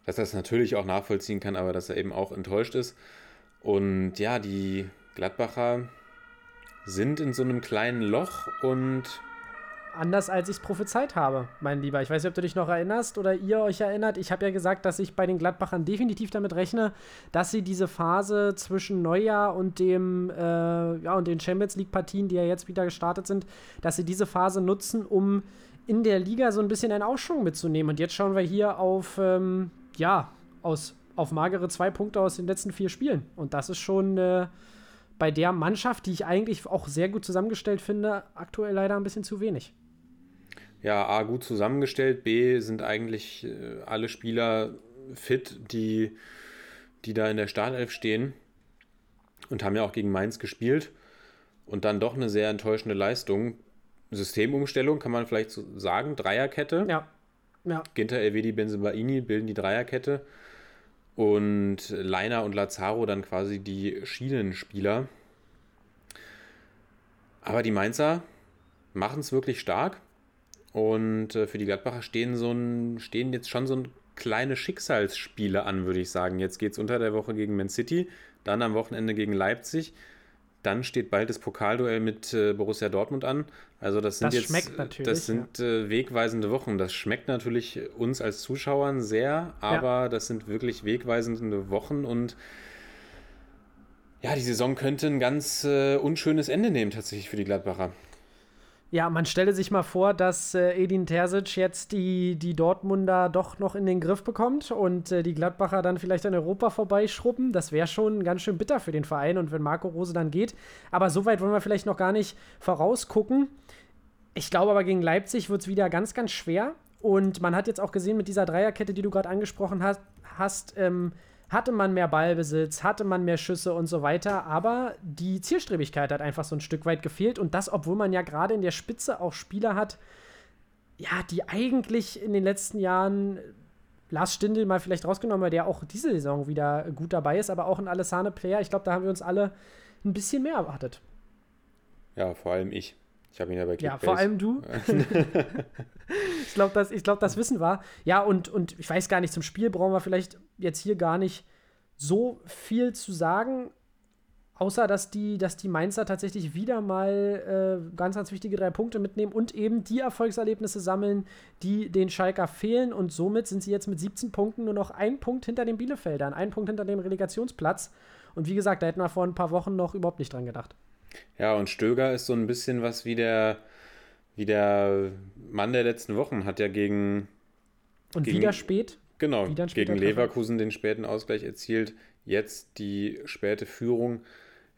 dass er es natürlich auch nachvollziehen kann, aber dass er eben auch enttäuscht ist. Und ja, die Gladbacher sind in so einem kleinen Loch und. Anders als ich es prophezeit habe, mein Lieber. Ich weiß nicht, ob du dich noch erinnerst oder ihr euch erinnert. Ich habe ja gesagt, dass ich bei den Gladbachern definitiv damit rechne, dass sie diese Phase zwischen Neujahr und dem äh, ja, und den Champions League-Partien, die ja jetzt wieder gestartet sind, dass sie diese Phase nutzen, um in der Liga so ein bisschen einen Aufschwung mitzunehmen. Und jetzt schauen wir hier auf, ähm, ja, aus, auf magere zwei Punkte aus den letzten vier Spielen. Und das ist schon. Äh, bei der Mannschaft, die ich eigentlich auch sehr gut zusammengestellt finde, aktuell leider ein bisschen zu wenig. Ja, A, gut zusammengestellt, B, sind eigentlich äh, alle Spieler fit, die, die da in der Startelf stehen und haben ja auch gegen Mainz gespielt und dann doch eine sehr enttäuschende Leistung. Systemumstellung kann man vielleicht so sagen, Dreierkette. Ja. ja. Ginter, Elvedi, Benzebaini bilden die Dreierkette und Leiner und Lazaro dann quasi die Schienenspieler. Aber die Mainzer machen es wirklich stark und äh, für die Gladbacher stehen, so ein, stehen jetzt schon so ein kleine Schicksalsspiele an, würde ich sagen. Jetzt geht es unter der Woche gegen Man City, dann am Wochenende gegen Leipzig. Dann steht bald das Pokalduell mit äh, Borussia Dortmund an. Also das sind das jetzt das sind ja. äh, wegweisende Wochen. Das schmeckt natürlich uns als Zuschauern sehr, aber ja. das sind wirklich wegweisende Wochen und ja, die Saison könnte ein ganz äh, unschönes Ende nehmen tatsächlich für die Gladbacher. Ja, man stelle sich mal vor, dass äh, Edin Terzic jetzt die, die Dortmunder doch noch in den Griff bekommt und äh, die Gladbacher dann vielleicht an Europa vorbeischrubben. Das wäre schon ganz schön bitter für den Verein und wenn Marco Rose dann geht. Aber so weit wollen wir vielleicht noch gar nicht vorausgucken. Ich glaube aber, gegen Leipzig wird es wieder ganz, ganz schwer. Und man hat jetzt auch gesehen mit dieser Dreierkette, die du gerade angesprochen hast, hast ähm, hatte man mehr Ballbesitz, hatte man mehr Schüsse und so weiter, aber die Zielstrebigkeit hat einfach so ein Stück weit gefehlt und das, obwohl man ja gerade in der Spitze auch Spieler hat, ja, die eigentlich in den letzten Jahren Lars Stindl mal vielleicht rausgenommen, weil der auch diese Saison wieder gut dabei ist, aber auch ein Alessane Player. Ich glaube, da haben wir uns alle ein bisschen mehr erwartet. Ja, vor allem ich. Ich habe ihn ja bei Ja, vor allem du. ich glaube, das, glaub, das Wissen war. Ja, und, und ich weiß gar nicht, zum Spiel brauchen wir vielleicht jetzt hier gar nicht so viel zu sagen, außer dass die, dass die Mainzer tatsächlich wieder mal äh, ganz, ganz wichtige drei Punkte mitnehmen und eben die Erfolgserlebnisse sammeln, die den Schalker fehlen. Und somit sind sie jetzt mit 17 Punkten nur noch ein Punkt hinter den Bielefeldern, ein Punkt hinter dem Relegationsplatz. Und wie gesagt, da hätten wir vor ein paar Wochen noch überhaupt nicht dran gedacht. Ja, und Stöger ist so ein bisschen was wie der, wie der Mann der letzten Wochen, hat ja gegen. Und gegen, wieder spät. Genau, gegen Leverkusen den späten Ausgleich erzielt, jetzt die späte Führung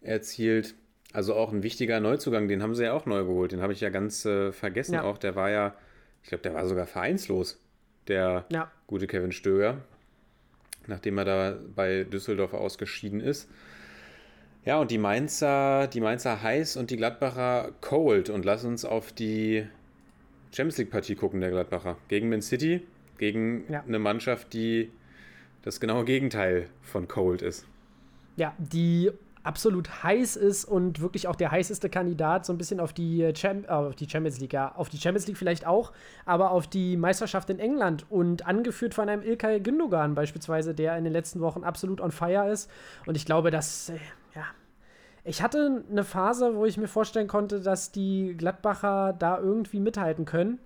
erzielt. Also auch ein wichtiger Neuzugang, den haben sie ja auch neu geholt. Den habe ich ja ganz äh, vergessen ja. auch. Der war ja, ich glaube, der war sogar vereinslos, der ja. gute Kevin Stöger, nachdem er da bei Düsseldorf ausgeschieden ist. Ja, und die Mainzer, die Mainzer heiß und die Gladbacher cold. Und lass uns auf die Champions League-Partie gucken, der Gladbacher. Gegen Man City, gegen ja. eine Mannschaft, die das genaue Gegenteil von cold ist. Ja, die absolut heiß ist und wirklich auch der heißeste Kandidat so ein bisschen auf die, Cham äh, auf die Champions League, ja, auf die Champions League vielleicht auch, aber auf die Meisterschaft in England und angeführt von einem Ilkay Gündogan beispielsweise, der in den letzten Wochen absolut on fire ist und ich glaube, dass, äh, ja, ich hatte eine Phase, wo ich mir vorstellen konnte, dass die Gladbacher da irgendwie mithalten können,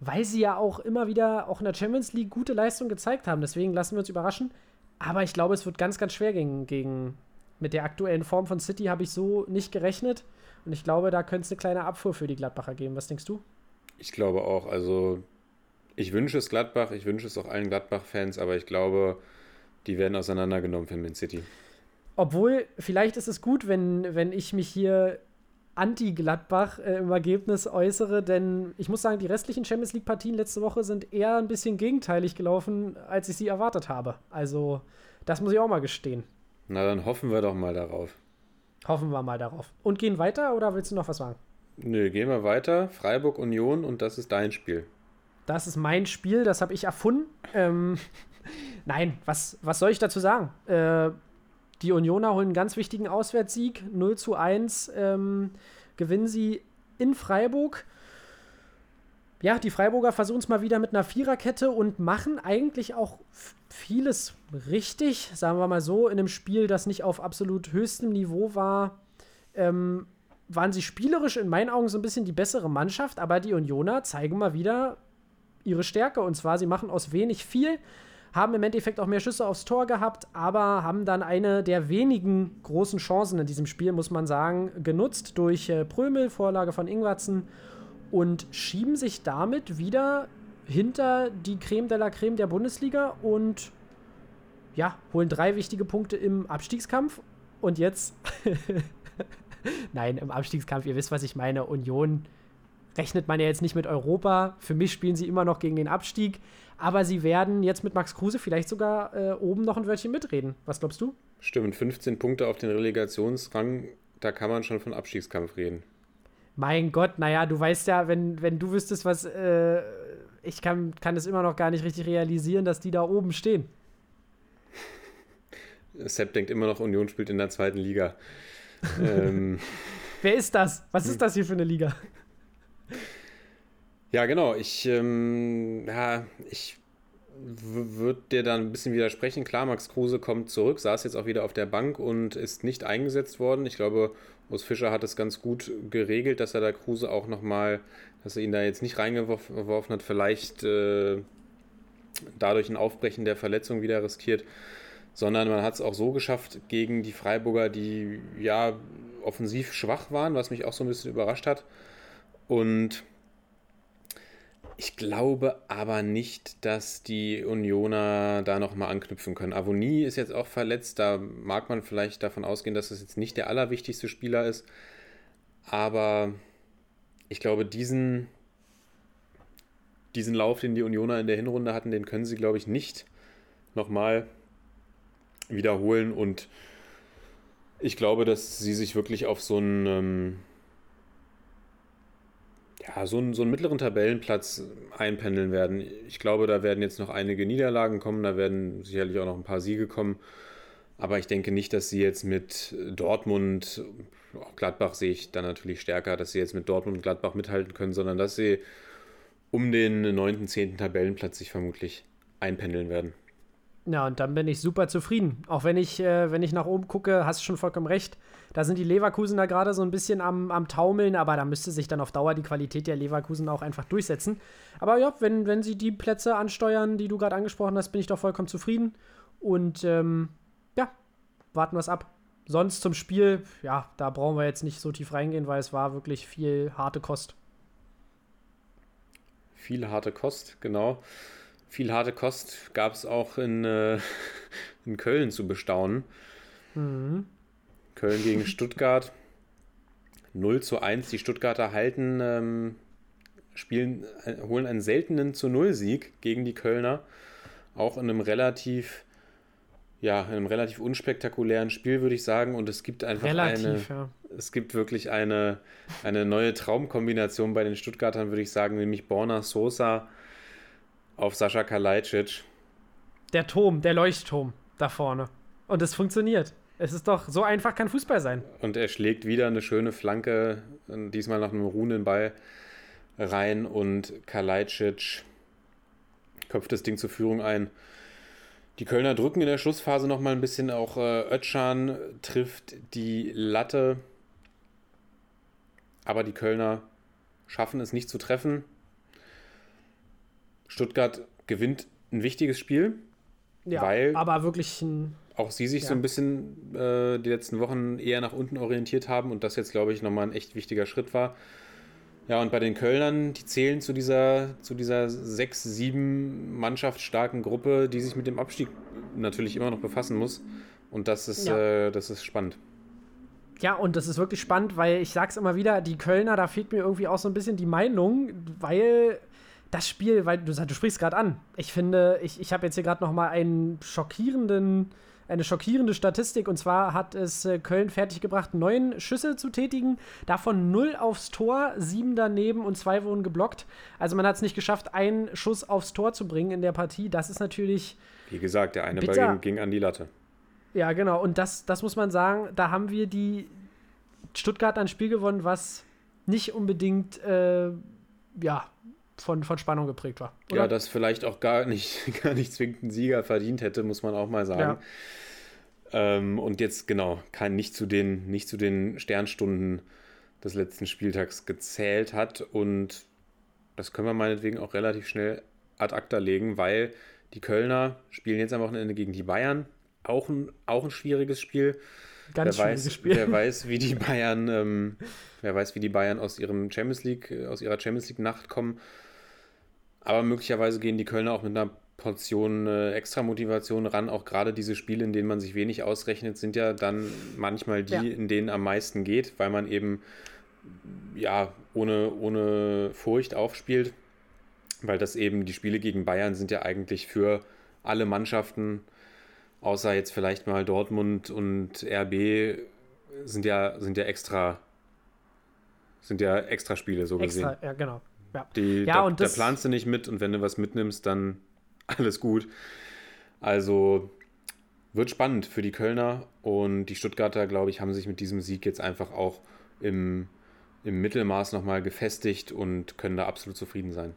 weil sie ja auch immer wieder auch in der Champions League gute Leistung gezeigt haben. Deswegen lassen wir uns überraschen. Aber ich glaube, es wird ganz, ganz schwer gegen, gegen mit der aktuellen Form von City habe ich so nicht gerechnet. Und ich glaube, da könnte es eine kleine Abfuhr für die Gladbacher geben. Was denkst du? Ich glaube auch. Also, ich wünsche es Gladbach, ich wünsche es auch allen Gladbach-Fans, aber ich glaube, die werden auseinandergenommen von Man City. Obwohl, vielleicht ist es gut, wenn, wenn ich mich hier anti-Gladbach äh, im Ergebnis äußere, denn ich muss sagen, die restlichen Champions League-Partien letzte Woche sind eher ein bisschen gegenteilig gelaufen, als ich sie erwartet habe. Also, das muss ich auch mal gestehen. Na, dann hoffen wir doch mal darauf. Hoffen wir mal darauf. Und gehen weiter oder willst du noch was sagen? Nö, gehen wir weiter. Freiburg Union und das ist dein Spiel. Das ist mein Spiel, das habe ich erfunden. Ähm, nein, was, was soll ich dazu sagen? Äh, die Unioner holen einen ganz wichtigen Auswärtssieg. 0 zu 1 ähm, gewinnen sie in Freiburg. Ja, die Freiburger versuchen es mal wieder mit einer Viererkette und machen eigentlich auch vieles richtig, sagen wir mal so, in einem Spiel, das nicht auf absolut höchstem Niveau war. Ähm, waren sie spielerisch in meinen Augen so ein bisschen die bessere Mannschaft, aber die Unioner zeigen mal wieder ihre Stärke. Und zwar, sie machen aus wenig viel, haben im Endeffekt auch mehr Schüsse aufs Tor gehabt, aber haben dann eine der wenigen großen Chancen in diesem Spiel, muss man sagen, genutzt durch äh, Prömel, Vorlage von Ingwatzen und schieben sich damit wieder hinter die Creme de la Creme der Bundesliga und ja, holen drei wichtige Punkte im Abstiegskampf. Und jetzt, nein, im Abstiegskampf, ihr wisst, was ich meine, Union rechnet man ja jetzt nicht mit Europa. Für mich spielen sie immer noch gegen den Abstieg. Aber sie werden jetzt mit Max Kruse vielleicht sogar äh, oben noch ein Wörtchen mitreden. Was glaubst du? Stimmt, 15 Punkte auf den Relegationsrang, da kann man schon von Abstiegskampf reden. Mein Gott, naja, du weißt ja, wenn, wenn du wüsstest, was. Äh, ich kann, kann es immer noch gar nicht richtig realisieren, dass die da oben stehen. Sepp denkt immer noch, Union spielt in der zweiten Liga. ähm, Wer ist das? Was ist das hier für eine Liga? Ja, genau. Ich, ähm, ja, ich würde dir dann ein bisschen widersprechen. Klar, Max Kruse kommt zurück, saß jetzt auch wieder auf der Bank und ist nicht eingesetzt worden. Ich glaube, Urs Fischer hat es ganz gut geregelt, dass er da Kruse auch nochmal, dass er ihn da jetzt nicht reingeworfen hat, vielleicht äh, dadurch ein Aufbrechen der Verletzung wieder riskiert, sondern man hat es auch so geschafft gegen die Freiburger, die ja offensiv schwach waren, was mich auch so ein bisschen überrascht hat. Und ich glaube aber nicht, dass die Unioner da nochmal anknüpfen können. Avonie ist jetzt auch verletzt. Da mag man vielleicht davon ausgehen, dass es jetzt nicht der allerwichtigste Spieler ist. Aber ich glaube, diesen, diesen Lauf, den die Unioner in der Hinrunde hatten, den können sie, glaube ich, nicht nochmal wiederholen und ich glaube, dass sie sich wirklich auf so einen, ähm, ja, so einen, so einen mittleren Tabellenplatz einpendeln werden. Ich glaube, da werden jetzt noch einige Niederlagen kommen, da werden sicherlich auch noch ein paar Siege kommen. Aber ich denke nicht, dass sie jetzt mit Dortmund, auch Gladbach sehe ich dann natürlich stärker, dass sie jetzt mit Dortmund und Gladbach mithalten können, sondern dass sie um den 9., 10. Tabellenplatz sich vermutlich einpendeln werden. Ja, und dann bin ich super zufrieden. Auch wenn ich, äh, wenn ich nach oben gucke, hast du schon vollkommen recht. Da sind die Leverkusen da gerade so ein bisschen am, am Taumeln, aber da müsste sich dann auf Dauer die Qualität der Leverkusen auch einfach durchsetzen. Aber ja, wenn, wenn sie die Plätze ansteuern, die du gerade angesprochen hast, bin ich doch vollkommen zufrieden. Und ähm, ja, warten wir es ab. Sonst zum Spiel, ja, da brauchen wir jetzt nicht so tief reingehen, weil es war wirklich viel harte Kost. Viel harte Kost, genau. Viel harte Kost gab es auch in, äh, in Köln zu bestaunen. Mhm. Köln gegen Stuttgart. 0 zu 1. Die Stuttgarter halten, ähm, spielen, äh, holen einen seltenen zu Null-Sieg gegen die Kölner. Auch in einem relativ, ja, in einem relativ unspektakulären Spiel, würde ich sagen. Und es gibt einfach Relativ, eine, ja. es gibt wirklich eine, eine neue Traumkombination bei den Stuttgartern, würde ich sagen, nämlich Borna Sosa auf Sascha Kalajdzic. Der Turm, der Leuchtturm da vorne. Und es funktioniert. Es ist doch, so einfach kann Fußball sein. Und er schlägt wieder eine schöne Flanke, diesmal nach einem ruhenden Ball rein und Kalajdzic köpft das Ding zur Führung ein. Die Kölner drücken in der Schlussphase noch mal ein bisschen. Auch äh, Özcan trifft die Latte. Aber die Kölner schaffen es nicht zu treffen. Stuttgart gewinnt ein wichtiges Spiel, Ja, Weil- aber wirklich ein, auch sie sich Ja. so ein bisschen äh, die letzten Wochen eher nach unten orientiert haben und das jetzt, glaube ich, nochmal ein echt wichtiger Schritt war. Ja, und bei den Kölnern, die zählen zu dieser, zu dieser sechs, sieben Mannschaftsstarken Gruppe, die sich mit dem Abstieg natürlich immer noch befassen muss. Und das ist, Ja. äh, das ist spannend. Ja, und das ist wirklich spannend, weil ich sag's immer wieder, die Kölner, da fehlt mir irgendwie auch so ein bisschen die Meinung, weil das Spiel, weil du, du sprichst gerade an. Ich finde, ich, ich habe jetzt hier gerade noch mal einen schockierenden, eine schockierende Statistik und zwar hat es äh, Köln fertiggebracht, neun Schüsse zu tätigen, davon null aufs Tor, sieben daneben und zwei wurden geblockt. Also man hat es nicht geschafft, einen Schuss aufs Tor zu bringen in der Partie. Das ist natürlich Wie gesagt, der eine Bitter. Ball ging, an die Latte. ja, genau. Und das, das muss man sagen, da haben wir die Stuttgart ein Spiel gewonnen, was nicht unbedingt äh, ja, von, von Spannung geprägt war. Ja, das vielleicht auch gar nicht, gar nicht zwingend einen Sieger verdient hätte, muss man auch mal sagen. Ähm, und jetzt, genau, kann nicht zu den, nicht zu den Sternstunden des letzten Spieltags gezählt hat. Und das können wir meinetwegen auch relativ schnell ad acta legen, weil die Kölner spielen jetzt am Wochenende gegen die Bayern. Auch ein, auch ein schwieriges Spiel. Ganz wer schwieriges weiß, Spiel. Wer weiß, wie die Bayern, ähm, wer weiß, wie die Bayern aus ihrem Champions League, aus ihrer Champions League Nacht kommen. Aber möglicherweise gehen die Kölner auch mit einer Portion äh, extra Motivation ran. Auch gerade diese Spiele, in denen man sich wenig ausrechnet, sind ja dann manchmal die, Ja. in denen am meisten geht, weil man eben ja ohne, ohne Furcht aufspielt. Weil das eben, die Spiele gegen Bayern sind ja eigentlich für alle Mannschaften, außer jetzt vielleicht mal Dortmund und RB, sind ja, sind ja extra, sind ja extra Spiele so gesehen. Extra, ja, genau. Ja. Die, Ja, da, und da planst du nicht mit und wenn du was mitnimmst, dann alles gut. Also wird spannend für die Kölner und die Stuttgarter, glaube ich, haben sich mit diesem Sieg jetzt einfach auch im, im Mittelmaß nochmal gefestigt und können da absolut zufrieden sein.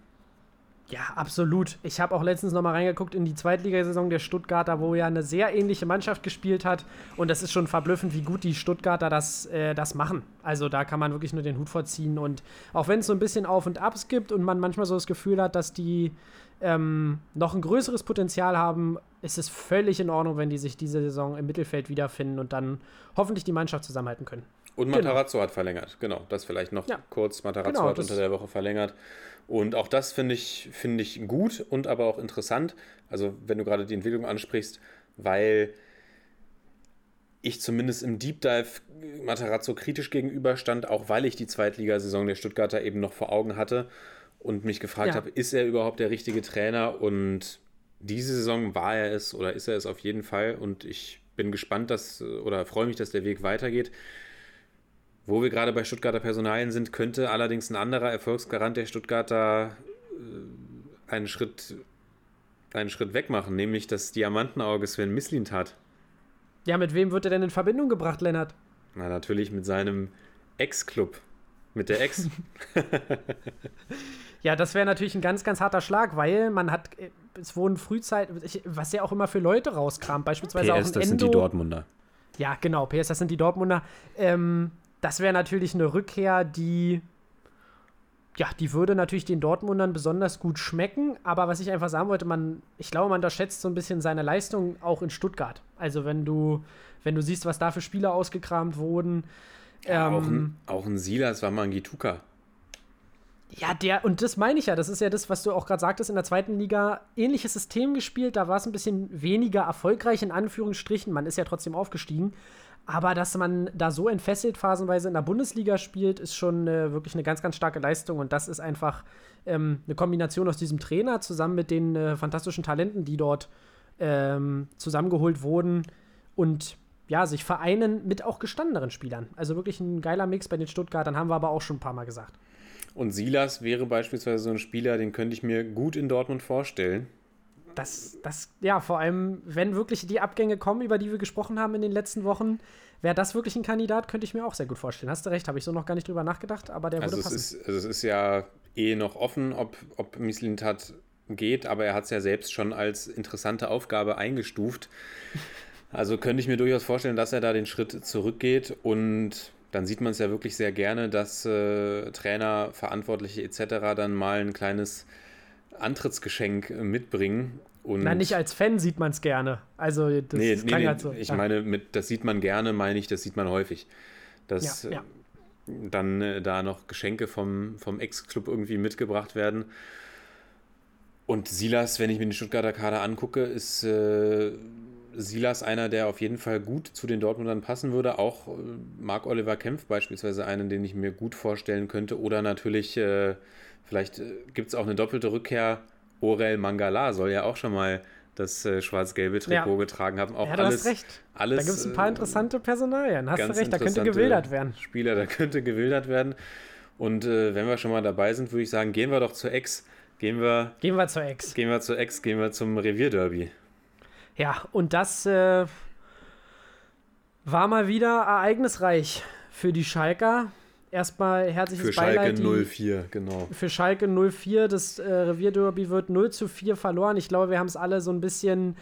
Ja, absolut. Ich habe auch letztens noch mal reingeguckt in die Zweitligasaison der Stuttgarter, wo ja eine sehr ähnliche Mannschaft gespielt hat. Und das ist schon verblüffend, wie gut die Stuttgarter das, äh, das machen. Also da kann man wirklich nur den Hut vorziehen. Und auch wenn es so ein bisschen Auf und Abs gibt und man manchmal so das Gefühl hat, dass die ähm, noch ein größeres Potenzial haben, ist es völlig in Ordnung, wenn die sich diese Saison im Mittelfeld wiederfinden und dann hoffentlich die Mannschaft zusammenhalten können. Und Genau. Matarazzo hat verlängert, genau, das vielleicht noch Ja. kurz. Matarazzo Genau, hat unter der Woche verlängert. Und auch das finde ich, finde ich gut und aber auch interessant. Also, wenn du gerade die Entwicklung ansprichst, weil ich zumindest im Deep Dive Matarazzo kritisch gegenüberstand, auch weil ich die Zweitligasaison der Stuttgarter eben noch vor Augen hatte und mich gefragt Ja. habe, ist er überhaupt der richtige Trainer? Und diese Saison war er es oder ist er es auf jeden Fall. Und ich bin gespannt, dass oder freue mich, dass der Weg weitergeht. Wo wir gerade bei Stuttgarter Personalien sind, könnte allerdings ein anderer Erfolgsgarant der Stuttgarter äh, einen Schritt, einen Schritt weg machen, nämlich das Diamantenauge Sven Mislint hat. Ja, mit wem wird er denn in Verbindung gebracht, Lennart? Na, natürlich mit seinem Ex-Club. Mit der Ex. ja, das wäre natürlich ein ganz, ganz harter Schlag, weil man hat, es wurden frühzeitig, was ja auch immer für Leute rauskramt, beispielsweise PS, auch ein das Endo. sind die Dortmunder. Ja, genau, PS, das sind die Dortmunder. Ähm, das wäre natürlich eine Rückkehr, die ja, die würde natürlich den Dortmundern besonders gut schmecken, aber was ich einfach sagen wollte, man, ich glaube, man unterschätzt so ein bisschen seine Leistung auch in Stuttgart. Also wenn du, wenn du siehst, was da für Spieler ausgekramt wurden. Ja, auch, ein, ähm, auch ein Silas war Mangituka. ja, der, und das meine ich ja, das ist ja das, was du auch gerade sagtest, in der zweiten Liga ähnliches System gespielt, da war es ein bisschen weniger erfolgreich in Anführungsstrichen, man ist ja trotzdem aufgestiegen, aber dass man da so entfesselt phasenweise in der Bundesliga spielt, ist schon äh, wirklich eine ganz, ganz starke Leistung. Und das ist einfach ähm, eine Kombination aus diesem Trainer zusammen mit den äh, fantastischen Talenten, die dort ähm, zusammengeholt wurden und ja, sich vereinen mit auch gestandeneren Spielern. Also wirklich ein geiler Mix bei den Stuttgartern, haben wir aber auch schon ein paar Mal gesagt. Und Silas wäre beispielsweise so ein Spieler, den könnte ich mir gut in Dortmund vorstellen. Das, das, ja, vor allem, wenn wirklich die Abgänge kommen, über die wir gesprochen haben in den letzten Wochen, wäre das wirklich ein Kandidat, könnte ich mir auch sehr gut vorstellen. Hast du recht, habe ich so noch gar nicht drüber nachgedacht, aber der Also würde es, passen. ist, also es ist ja eh noch offen, ob, ob Mislintat geht, aber er hat es ja selbst schon als interessante Aufgabe eingestuft. Also könnte ich mir durchaus vorstellen, dass er da den Schritt zurückgeht und dann sieht man es ja wirklich sehr gerne, dass äh, Trainer, Verantwortliche etc. dann mal ein kleines Antrittsgeschenk äh, mitbringen. Und Nein, nicht als Fan sieht man es gerne. Also, das nee, nee, nee, halt so. ich ja. meine, mit, das sieht man gerne, meine ich, das sieht man häufig. Dass Ja, ja. äh, dann äh, da noch Geschenke vom, vom Ex-Club irgendwie mitgebracht werden. Und Silas, wenn ich mir den Stuttgarter Kader angucke, ist äh, Silas einer, der auf jeden Fall gut zu den Dortmundern passen würde. Auch äh, Marc-Oliver Kempf beispielsweise einen, den ich mir gut vorstellen könnte. Oder natürlich, äh, vielleicht äh, gibt es auch eine doppelte Rückkehr. Orel Mangala soll ja auch schon mal das äh, schwarz-gelbe Trikot Ja. getragen haben. Auch ja, du alles, hast recht. alles, da gibt es ein paar äh, interessante Personalien. Hast du recht, da könnte gewildert werden. Spieler, da könnte gewildert werden. Und äh, wenn wir schon mal dabei sind, würde ich sagen, gehen wir doch zur Ex. Gehen wir, Gehen wir zur Ex. gehen wir zur Ex, gehen wir zum Revierderby. Ja, und das äh, war mal wieder ereignisreich für die Schalker. Erstmal herzliches Für Schalke Beileid. die- 04, genau. für Schalke 04. Das äh, Revierderby wird 0 zu 4 verloren. Ich glaube, wir haben es alle so ein bisschen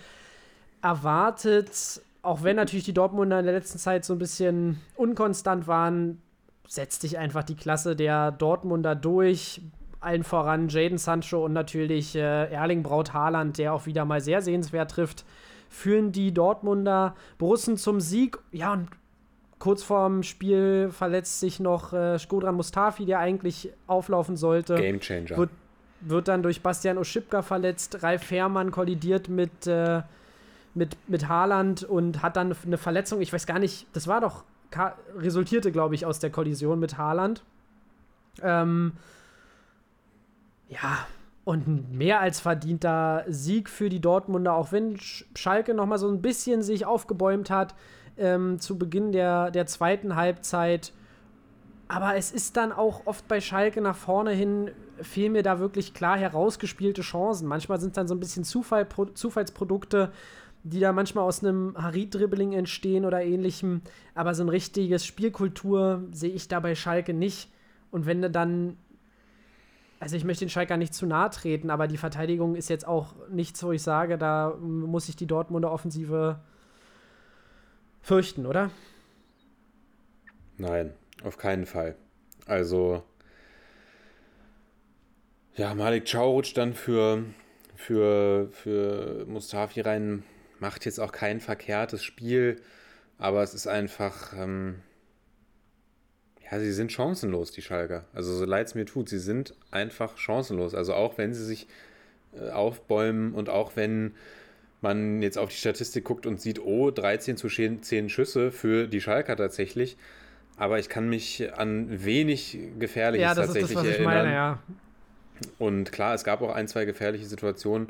erwartet. Auch wenn natürlich die Dortmunder in der letzten Zeit so ein bisschen unkonstant waren, setzt sich einfach die Klasse der Dortmunder durch. Allen voran Jaden Sancho und natürlich äh, Erling Braut Haaland, der auch wieder mal sehr sehenswert trifft, führen die Dortmunder Borussen zum Sieg. Ja, und kurz vorm Spiel verletzt sich noch äh, Skodran Mustafi, der eigentlich auflaufen sollte. Game Changer. Wird, wird dann durch Bastian Oschipka verletzt. Ralf Fährmann kollidiert mit, äh, mit, mit Haaland und hat dann eine Verletzung. Ich weiß gar nicht, das war doch, resultierte, glaube ich, aus der Kollision mit Haaland. Ähm, ja, und ein mehr als verdienter Sieg für die Dortmunder, auch wenn Sch- Schalke noch mal so ein bisschen sich aufgebäumt hat ähm, zu Beginn der, der zweiten Halbzeit. Aber es ist dann auch oft bei Schalke nach vorne hin, fehlen mir da wirklich klar herausgespielte Chancen. Manchmal sind es dann so ein bisschen Zufall, Pro, Zufallsprodukte, die da manchmal aus einem Harit-Dribbling entstehen oder ähnlichem. Aber so ein richtiges Spielkultur sehe ich da bei Schalke nicht. Und wenn du dann also ich möchte den Schalker nicht zu nahe treten, aber die Verteidigung ist jetzt auch nichts, wo ich sage, da muss ich die Dortmunder Offensive fürchten, oder? Nein, auf keinen Fall. Also, ja, Malik Cauruc dann für, für, für Mustafi rein macht jetzt auch kein verkehrtes Spiel, aber es ist einfach, ähm, ja, sie sind chancenlos, die Schalker. Also, so leid es mir tut, sie sind einfach chancenlos. Also, auch wenn sie sich äh, aufbäumen und auch wenn man jetzt auf die Statistik guckt und sieht, oh, 13 zu 10 Schüsse für die Schalker tatsächlich. Aber ich kann mich an wenig Gefährliches ja, das ist tatsächlich das, was ich erinnern. meine, ja. Und klar, es gab auch ein, zwei gefährliche Situationen.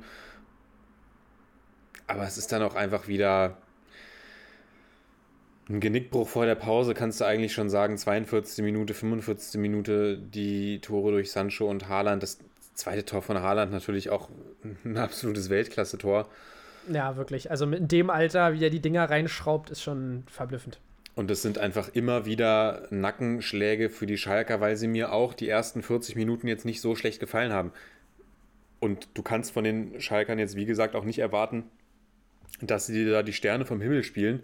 Aber es ist dann auch einfach wieder. Ein Genickbruch vor der Pause kannst du eigentlich schon sagen, 42. Minute, 45. Minute, die Tore durch Sancho und Haaland. Das zweite Tor von Haaland natürlich auch ein absolutes Weltklasse-Tor. Ja, wirklich. Also in dem Alter, wie er die Dinger reinschraubt, ist schon verblüffend. Und es sind einfach immer wieder Nackenschläge für die Schalker, weil sie mir auch die ersten 40 Minuten jetzt nicht so schlecht gefallen haben. Und du kannst von den Schalkern jetzt, wie gesagt, auch nicht erwarten, dass sie da die Sterne vom Himmel spielen.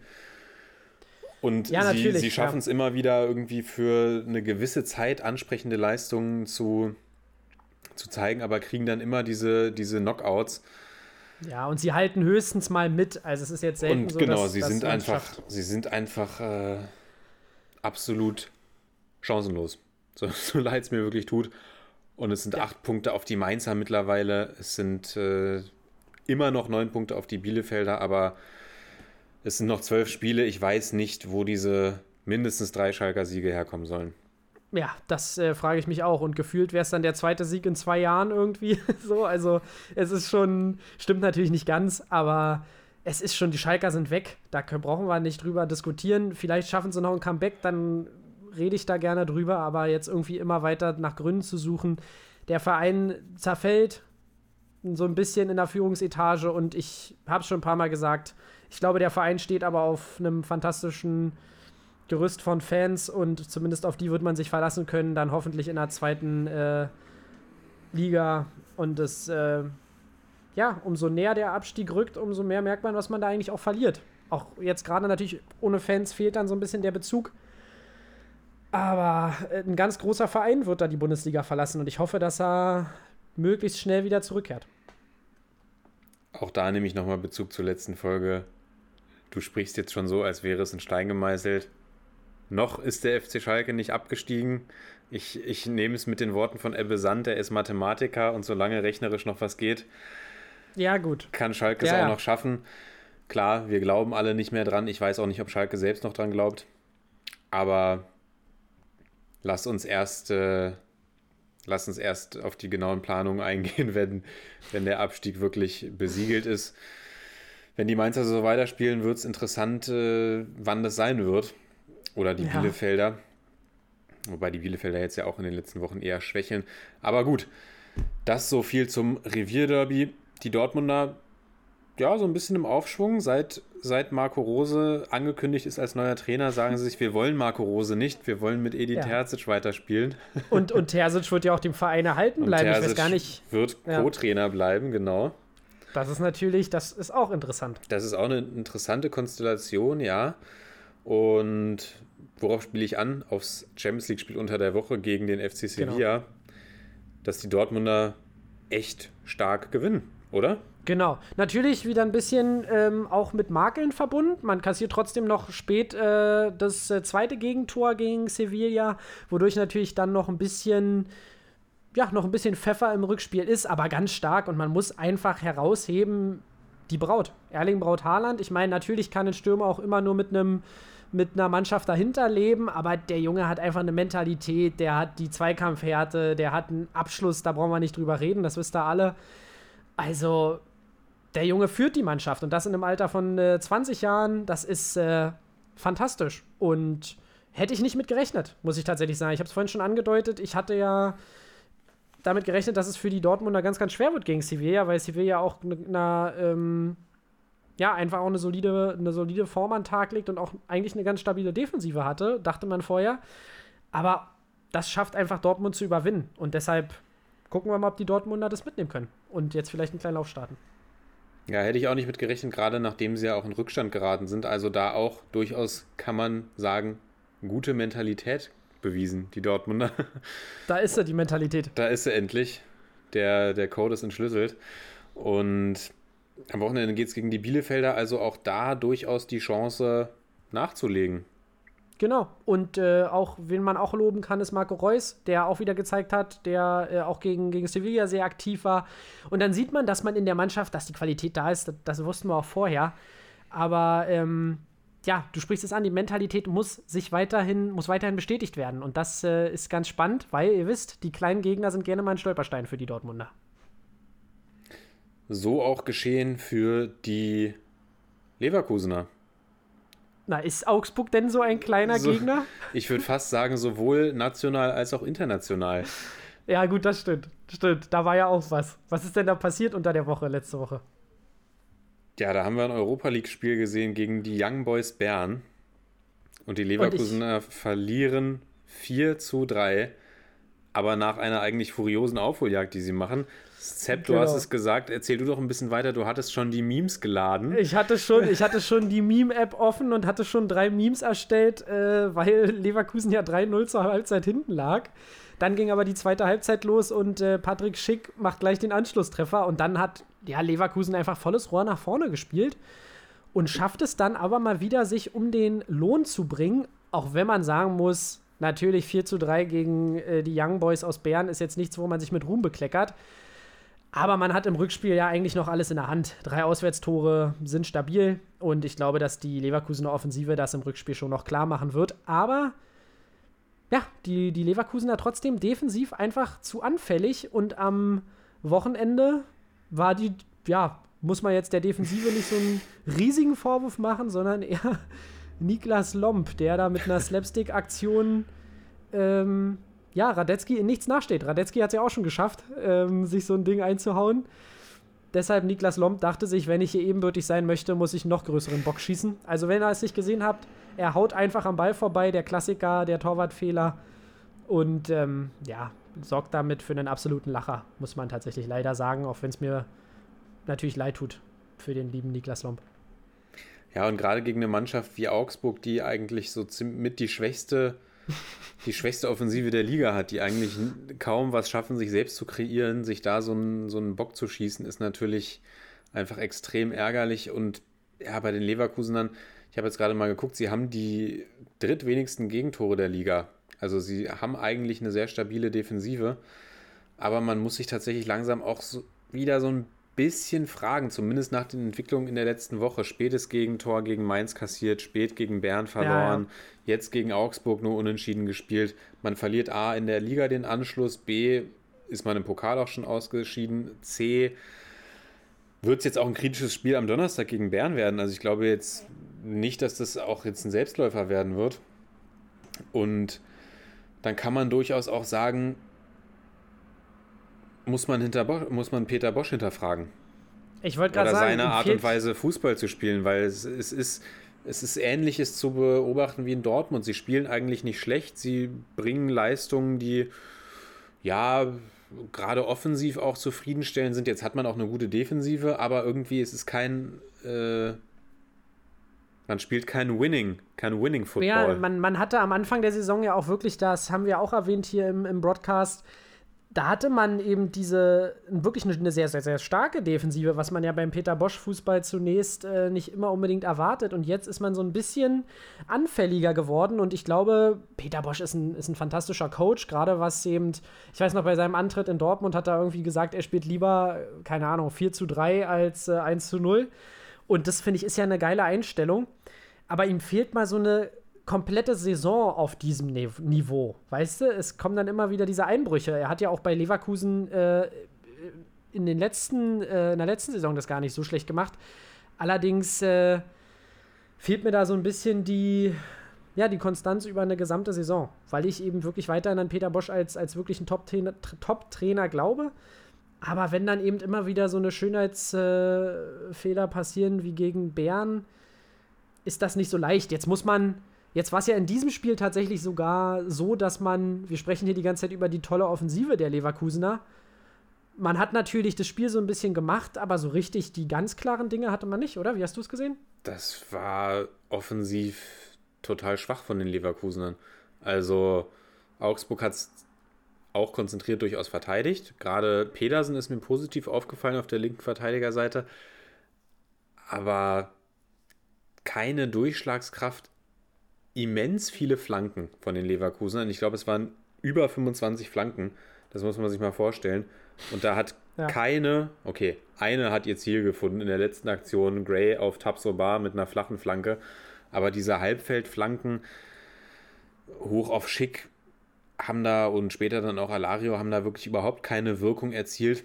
Und Ja, sie, sie schaffen ja. es immer wieder irgendwie für eine gewisse Zeit ansprechende Leistungen zu, zu zeigen, aber kriegen dann immer diese, diese Knockouts. Ja, und sie halten höchstens mal mit. Also es ist jetzt selten Und so, genau, dass, sie dass sind einfach, schafft. sie sind einfach äh, absolut chancenlos. So, so leid es mir wirklich tut. Und es sind Ja. acht Punkte auf die Mainzer mittlerweile. Es sind äh, immer noch neun Punkte auf die Bielefelder, aber es sind noch zwölf Spiele. Ich weiß nicht, wo diese mindestens drei Schalker Siege herkommen sollen. Ja, das äh, frage ich mich auch. Und gefühlt wäre es dann der zweite Sieg in zwei Jahren irgendwie. so, also es ist schon, stimmt natürlich nicht ganz, aber es ist schon, die Schalker sind weg. Da brauchen wir nicht drüber diskutieren. Vielleicht schaffen sie noch ein Comeback, dann rede ich da gerne drüber, aber jetzt irgendwie immer weiter nach Gründen zu suchen. Der Verein zerfällt so ein bisschen in der Führungsetage und ich habe es schon ein paar Mal gesagt, ich glaube, der Verein steht aber auf einem fantastischen Gerüst von Fans und zumindest auf die wird man sich verlassen können, dann hoffentlich in der zweiten äh, Liga. Und es, äh, ja, umso näher der Abstieg rückt, umso mehr merkt man, was man da eigentlich auch verliert. Auch jetzt gerade natürlich ohne Fans fehlt dann so ein bisschen der Bezug. Aber äh, ein ganz großer Verein wird da die Bundesliga verlassen und ich hoffe, dass er möglichst schnell wieder zurückkehrt. Auch da nehme ich nochmal Bezug zur letzten Folge. Du sprichst jetzt schon so, als wäre es in Stein gemeißelt. Noch ist der FC Schalke nicht abgestiegen. Ich, ich nehme es mit den Worten von Ebbe Sand, er ist Mathematiker und solange rechnerisch noch was geht, Ja, gut. kann Schalke Ja, es auch ja. noch schaffen. Klar, wir glauben alle nicht mehr dran. Ich weiß auch nicht, ob Schalke selbst noch dran glaubt. Aber lass uns erst, äh, lass uns erst auf die genauen Planungen eingehen, wenn, wenn der Abstieg wirklich besiegelt ist. Wenn die Mainzer so weiterspielen, wird es interessant, äh, wann das sein wird. Oder die Ja. Bielefelder. Wobei die Bielefelder jetzt ja auch in den letzten Wochen eher schwächeln. Aber gut, das so viel zum Revierderby. Die Dortmunder, ja, so ein bisschen im Aufschwung. Seit, seit Marco Rose angekündigt ist als neuer Trainer, sagen sie sich, wir wollen Marco Rose nicht, wir wollen mit Edin Ja. Terzic weiterspielen. Und, und Terzic wird ja auch dem Verein erhalten bleiben. ich weiß Terzic gar nicht. wird Ja. Co-Trainer bleiben, genau. Das ist natürlich, das ist auch interessant. Das ist auch eine interessante Konstellation, ja. Und worauf spiele ich an? Aufs Champions League-Spiel unter der Woche gegen den FC Genau. Sevilla, dass die Dortmunder echt stark gewinnen, oder? Genau. Natürlich wieder ein bisschen ähm, auch mit Makeln verbunden. Man kassiert trotzdem noch spät äh, das äh, zweite Gegentor gegen Sevilla, wodurch natürlich dann noch ein bisschen, ja, noch ein bisschen Pfeffer im Rückspiel ist, aber ganz stark und man muss einfach herausheben, die Braut. Erling Braut Haaland. Ich meine, natürlich kann ein Stürmer auch immer nur mit einem mit einer Mannschaft dahinter leben, aber der Junge hat einfach eine Mentalität, der hat die Zweikampfhärte, der hat einen Abschluss, da brauchen wir nicht drüber reden, das wisst ihr alle. Also, der Junge führt die Mannschaft und das in einem Alter von äh, 20 Jahren, das ist äh, fantastisch. Und hätte ich nicht mit gerechnet, muss ich tatsächlich sagen. Ich habe es vorhin schon angedeutet, ich hatte ja damit gerechnet, dass es für die Dortmunder ganz, ganz schwer wird gegen Sevilla, weil Sevilla auch eine, eine ähm, ja, einfach auch eine solide, eine solide Form an den Tag legt und auch eigentlich eine ganz stabile Defensive hatte, dachte man vorher. Aber das schafft einfach Dortmund zu überwinden. Und deshalb gucken wir mal, ob die Dortmunder das mitnehmen können. Und jetzt vielleicht einen kleinen Lauf starten. Ja, hätte ich auch nicht mit gerechnet, gerade nachdem sie ja auch in Rückstand geraten sind. Also da auch durchaus, kann man sagen, gute Mentalität bewiesen, die Dortmunder. Da ist sie, die Mentalität. Da ist sie endlich. Der, der Code ist entschlüsselt. Und am Wochenende geht es gegen die Bielefelder, also auch da durchaus die Chance nachzulegen. Genau. Und äh, auch, wen man auch loben kann, ist Marco Reus, der auch wieder gezeigt hat, der äh, auch gegen, gegen Sevilla sehr aktiv war. Und dann sieht man, dass man in der Mannschaft, dass die Qualität da ist, das, das wussten wir auch vorher. Aber ähm, ja, du sprichst es an, die Mentalität muss sich weiterhin, muss weiterhin bestätigt werden. Und das äh, ist ganz spannend, weil ihr wisst, die kleinen Gegner sind gerne mal ein Stolperstein für die Dortmunder. So auch geschehen für die Leverkusener. Na, ist Augsburg denn so ein kleiner So- Gegner? Ich würde fast sagen, sowohl national als auch international. Ja, gut, das stimmt. Stimmt, da war ja auch was. Was ist denn da passiert unter der Woche, letzte Woche? Ja, da haben wir ein Europa League-Spiel gesehen gegen die Young Boys Bern. Und die Leverkusener verlieren 4 zu 3, aber nach einer eigentlich furiosen Aufholjagd, die sie machen. Sepp, du Genau. hast es gesagt, erzähl du doch ein bisschen weiter. Du hattest schon die Memes geladen. Ich hatte schon, ich hatte schon die Meme-App offen und hatte schon drei Memes erstellt, äh, weil Leverkusen ja 3-0 zur Halbzeit hinten lag. Dann ging aber die zweite Halbzeit los und äh, Patrick Schick macht gleich den Anschlusstreffer und dann hat ja, Leverkusen einfach volles Rohr nach vorne gespielt und schafft es dann aber mal wieder, sich um den Lohn zu bringen, auch wenn man sagen muss, natürlich 4 zu 3 gegen äh, die Young Boys aus Bern ist jetzt nichts, wo man sich mit Ruhm bekleckert. Aber man hat im Rückspiel ja eigentlich noch alles in der Hand. Drei Auswärtstore sind stabil und ich glaube, dass die Leverkusener Offensive das im Rückspiel schon noch klar machen wird. Aber ja, die, die Leverkusener trotzdem defensiv einfach zu anfällig und am Wochenende war die, ja, muss man jetzt der Defensive nicht so einen riesigen Vorwurf machen, sondern eher Niklas Lomp, der da mit einer Slapstick-Aktion ähm, ja, Radetzky in nichts nachsteht. Radetzky hat es ja auch schon geschafft, ähm, sich so ein Ding einzuhauen. Deshalb Niklas Lomp dachte sich, wenn ich hier ebenbürtig sein möchte, muss ich noch größeren Bock schießen. Also wenn ihr es nicht gesehen habt, er haut einfach am Ball vorbei, der Klassiker, der Torwartfehler. Und ähm, ja, sorgt damit für einen absoluten Lacher, muss man tatsächlich leider sagen, auch wenn es mir natürlich leid tut für den lieben Niklas Lomp. Ja, und gerade gegen eine Mannschaft wie Augsburg, die eigentlich so mit die schwächste, die schwächste Offensive der Liga hat, die eigentlich kaum was schaffen, sich selbst zu kreieren, sich da so einen, so einen Bock zu schießen, ist natürlich einfach extrem ärgerlich. Und ja, bei den Leverkusenern, ich habe jetzt gerade mal geguckt, sie haben die drittwenigsten Gegentore der Liga. Also sie haben eigentlich eine sehr stabile Defensive, aber man muss sich tatsächlich langsam auch so wieder so ein bisschen fragen, zumindest nach den Entwicklungen in der letzten Woche. Spätes Gegentor gegen Mainz kassiert, spät gegen Bern verloren, jetzt gegen Augsburg nur unentschieden gespielt. Man verliert A in der Liga den Anschluss, B ist man im Pokal auch schon ausgeschieden, C wird es jetzt auch ein kritisches Spiel am Donnerstag gegen Bern werden. Also ich glaube jetzt nicht, dass das auch jetzt ein Selbstläufer werden wird. Und dann kann man durchaus auch sagen, muss man, hinter Bosch, muss man Peter Bosch hinterfragen. Ich wollte gerade Oder sagen, seine Art und Weise Fußball zu spielen, weil es, es ist. Es ist ähnliches zu beobachten wie in Dortmund. Sie spielen eigentlich nicht schlecht. Sie bringen Leistungen, die ja gerade offensiv auch zufriedenstellend sind. Jetzt hat man auch eine gute Defensive, aber irgendwie ist es kein. Äh, man spielt kein Winning, kein Winning Football. Ja, man, man hatte am Anfang der Saison ja auch wirklich, das haben wir auch erwähnt hier im, im Broadcast, da hatte man eben diese, wirklich eine, sehr, sehr, sehr starke Defensive, was man ja beim Peter Bosch-Fußball zunächst äh, nicht immer unbedingt erwartet. Und jetzt ist man so ein bisschen anfälliger geworden. Und ich glaube, Peter Bosch ist ein, ist ein fantastischer Coach, gerade was eben, ich weiß noch, bei seinem Antritt in Dortmund hat er irgendwie gesagt, er spielt lieber, keine Ahnung, 4 zu 3 als äh, 1 zu 0. Und das finde ich ist ja eine geile Einstellung. Aber ihm fehlt mal so eine komplette Saison auf diesem Niveau. Weißt du, es kommen dann immer wieder diese Einbrüche. Er hat ja auch bei Leverkusen äh, in, den letzten, äh, in der letzten Saison das gar nicht so schlecht gemacht. Allerdings äh, fehlt mir da so ein bisschen die, ja, die Konstanz über eine gesamte Saison, weil ich eben wirklich weiterhin an Peter Bosch als, als wirklichen Top-Trainer Top-Trainer glaube. Aber wenn dann eben immer wieder so eine Schönheitsfehler äh, passieren wie gegen Bern, ist das nicht so leicht. Jetzt muss man, jetzt war es ja in diesem Spiel tatsächlich sogar so, dass man, wir sprechen hier die ganze Zeit über die tolle Offensive der Leverkusener. Man hat natürlich das Spiel so ein bisschen gemacht, aber so richtig die ganz klaren Dinge hatte man nicht, oder? Wie hast du es gesehen? Das war offensiv total schwach von den Leverkusenern. Also Augsburg hat es auch konzentriert durchaus verteidigt. Gerade Pedersen ist mir positiv aufgefallen auf der linken Verteidigerseite. Aber keine Durchschlagskraft. Immens viele Flanken von den Leverkusenern. Ich glaube, es waren über 25 Flanken. Das muss man sich mal vorstellen. Und da hat Ja. keine, okay, eine hat ihr Ziel gefunden in der letzten Aktion. Gray auf Tabsoba mit einer flachen Flanke. Aber diese Halbfeldflanken hoch auf Schick haben da und später dann auch Alario haben da wirklich überhaupt keine Wirkung erzielt.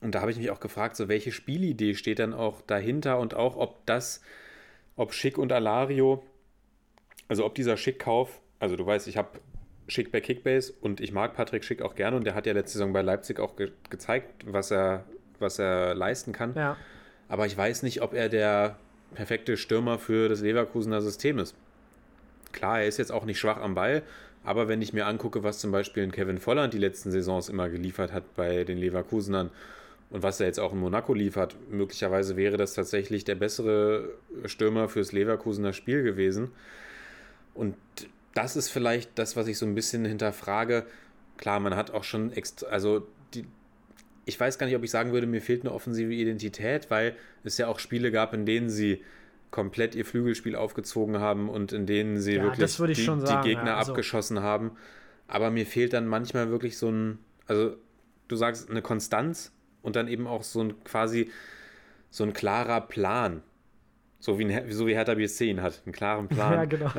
Und da habe ich mich auch gefragt, so welche Spielidee steht dann auch dahinter und auch, ob das, ob Schick und Alario, also ob dieser Schick-Kauf, also du weißt, ich habe Schick bei Kickbase und ich mag Patrick Schick auch gerne und der hat ja letzte Saison bei Leipzig auch ge gezeigt, was er, was er leisten kann. Ja. Aber ich weiß nicht, ob er der perfekte Stürmer für das Leverkusener System ist. Klar, er ist jetzt auch nicht schwach am Ball, aber wenn ich mir angucke, was zum Beispiel Kevin Volland die letzten Saisons immer geliefert hat bei den Leverkusenern und was er jetzt auch in Monaco liefert, möglicherweise wäre das tatsächlich der bessere Stürmer fürs Leverkusener Spiel gewesen. Und das ist vielleicht das, was ich so ein bisschen hinterfrage. Klar, man hat auch schon, extra, also die, ich weiß gar nicht, ob ich sagen würde, mir fehlt eine offensive Identität, weil es ja auch Spiele gab, in denen sie komplett ihr Flügelspiel aufgezogen haben und in denen sie Ja, wirklich die, sagen, die Gegner ja, also- abgeschossen haben. Aber mir fehlt dann manchmal wirklich so ein, also du sagst eine Konstanz und dann eben auch so ein quasi so ein klarer Plan. So wie, ein, so wie Hertha BSC ihn hat, einen klaren Plan. Ja, genau.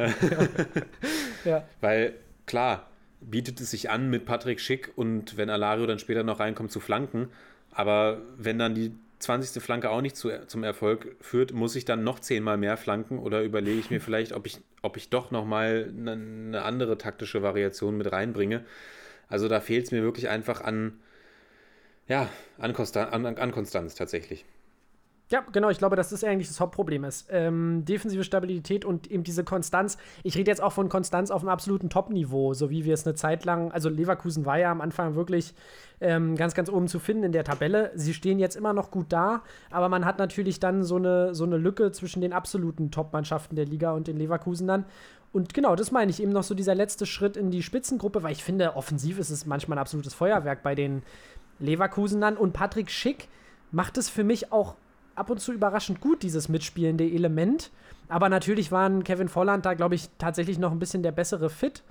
ja. Weil klar, bietet es sich an mit Patrick Schick und wenn Alario dann später noch reinkommt zu flanken, aber wenn dann die 20. Flanke auch nicht zu, zum Erfolg führt, muss ich dann noch zehnmal mehr flanken oder überlege ich mir vielleicht, ob ich, ob ich doch nochmal eine, eine andere taktische Variation mit reinbringe. Also da fehlt es mir wirklich einfach an, ja, an, Konstan an, an Konstanz tatsächlich. Ja, genau, ich glaube, dass das eigentlich das Hauptproblem ist. Ähm, defensive Stabilität und eben diese Konstanz. Ich rede jetzt auch von Konstanz auf einem absoluten Top-Niveau, so wie wir es eine Zeit lang, also Leverkusen war ja am Anfang wirklich ähm, ganz, ganz oben zu finden in der Tabelle. Sie stehen jetzt immer noch gut da, aber man hat natürlich dann so eine, so eine Lücke zwischen den absoluten Top-Mannschaften der Liga und den Leverkusen dann. Und genau, das meine ich eben noch so dieser letzte Schritt in die Spitzengruppe, weil ich finde, offensiv ist es manchmal ein absolutes Feuerwerk bei den Leverkusenern. Und Patrick Schick macht es für mich auch ab und zu überraschend gut, dieses mitspielende Element. Aber natürlich waren Kevin Volland da, glaube ich, tatsächlich noch ein bisschen der bessere Fit.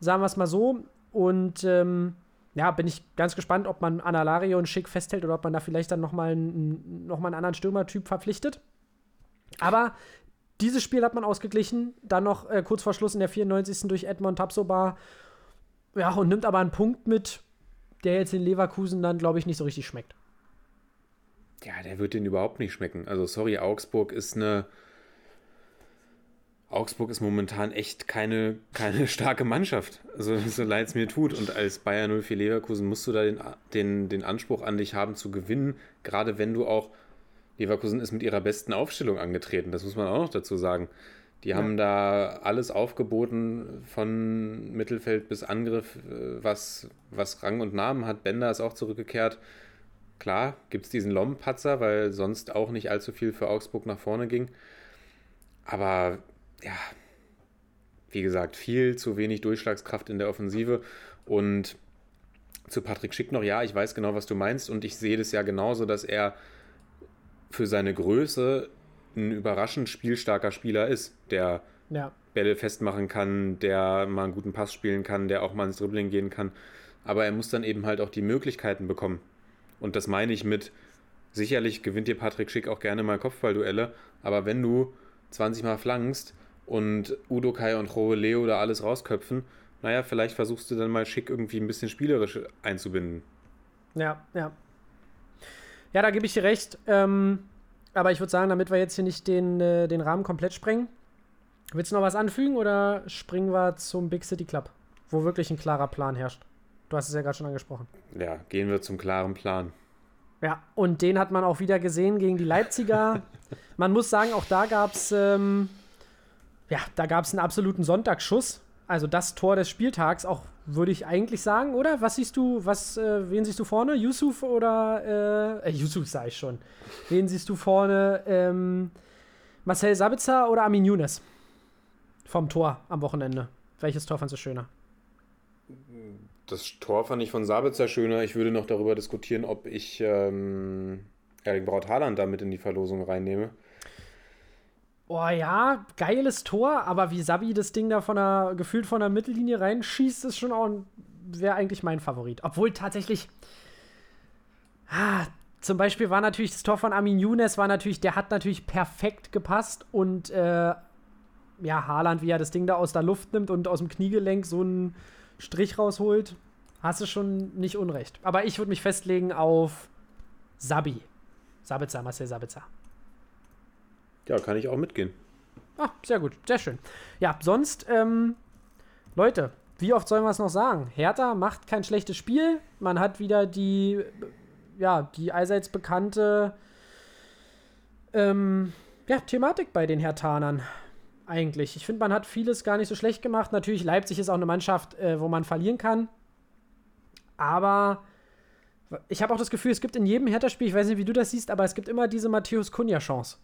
Sagen wir es mal so. Und ähm, ja, bin ich ganz gespannt, ob man Analario und Schick festhält oder ob man da vielleicht dann nochmal einen, noch mal einen anderen Stürmertyp verpflichtet. Aber dieses Spiel hat man ausgeglichen. Dann noch äh, kurz vor Schluss in der 94. durch Edmond Tapsoba. Ja, und nimmt aber einen Punkt mit, der jetzt in Leverkusen dann, glaube ich, nicht so richtig schmeckt. Ja, der wird den überhaupt nicht schmecken. Also, sorry, Augsburg ist eine. Augsburg ist momentan echt keine, keine starke Mannschaft, also, so leid es mir tut. Und als Bayern 04 Leverkusen musst du da den, den, den Anspruch an dich haben zu gewinnen, gerade wenn du auch. Leverkusen ist mit ihrer besten Aufstellung angetreten, das muss man auch noch dazu sagen. Die Ja. haben da alles aufgeboten, von Mittelfeld bis Angriff, äh, was, was Rang und Namen hat. Bender ist auch zurückgekehrt. Klar, gibt es diesen Lompatzer, weil sonst auch nicht allzu viel für Augsburg nach vorne ging. Aber ja, wie gesagt, viel zu wenig Durchschlagskraft in der Offensive. Und zu Patrick Schick noch, ja, ich weiß genau, was du meinst. Und ich sehe das ja genauso, dass er für seine Größe ein überraschend spielstarker Spieler ist, der Ja. Bälle festmachen kann, der mal einen guten Pass spielen kann, der auch mal ins Dribbling gehen kann. Aber er muss dann eben halt auch die Möglichkeiten bekommen. Und das meine ich mit, sicherlich gewinnt dir Patrick Schick auch gerne mal Kopfballduelle, aber wenn du 20 Mal flankst und Udo Kai und Rowe Leo da alles rausköpfen, naja, vielleicht versuchst du dann mal Schick irgendwie ein bisschen spielerisch einzubinden. Ja, ja. Ja, da gebe ich dir recht. Ähm, aber ich würde sagen, damit wir jetzt hier nicht den, äh, den Rahmen komplett sprengen, willst du noch was anfügen oder springen wir zum Big City Club, wo wirklich ein klarer Plan herrscht? Du hast es ja gerade schon angesprochen. Ja, gehen wir zum klaren Plan. Ja, und den hat man auch wieder gesehen gegen die Leipziger. man muss sagen, auch da gab es ähm, ja, da gab es einen absoluten Sonntagsschuss. Also das Tor des Spieltags, auch würde ich eigentlich sagen, oder? Was siehst du, was, äh, wen siehst du vorne? Yusuf oder, äh, äh Yusuf sah ich schon. Wen siehst du vorne? Ähm, Marcel Sabitzer oder Armin Younes? Vom Tor am Wochenende. Welches Tor fandest du schöner? Das Tor fand ich von Sabitzer schöner. Ich würde noch darüber diskutieren, ob ich ähm, Erling Braut Haaland damit in die Verlosung reinnehme. Oh ja, geiles Tor, aber wie Sabi das Ding da von der, gefühlt von der Mittellinie reinschießt, ist schon auch, wäre eigentlich mein Favorit. Obwohl tatsächlich, ah, zum Beispiel war natürlich das Tor von Armin Younes, war natürlich, der hat natürlich perfekt gepasst und äh, ja, Haaland, wie er das Ding da aus der Luft nimmt und aus dem Kniegelenk so einen Strich rausholt, hast du schon nicht unrecht. Aber ich würde mich festlegen auf Sabi. Sabitzer, Marcel Sabitzer. Ja, kann ich auch mitgehen. Ah, sehr gut, sehr schön. Ja, sonst, ähm, Leute, wie oft sollen wir es noch sagen? Hertha macht kein schlechtes Spiel. Man hat wieder die, ja, die allseits bekannte ähm, ja, Thematik bei den Herthanern. Eigentlich. Ich finde, man hat vieles gar nicht so schlecht gemacht. Natürlich, Leipzig ist auch eine Mannschaft, äh, wo man verlieren kann. Aber ich habe auch das Gefühl, es gibt in jedem Hertha-Spiel, ich weiß nicht, wie du das siehst, aber es gibt immer diese Matthäus Kunja-Chance,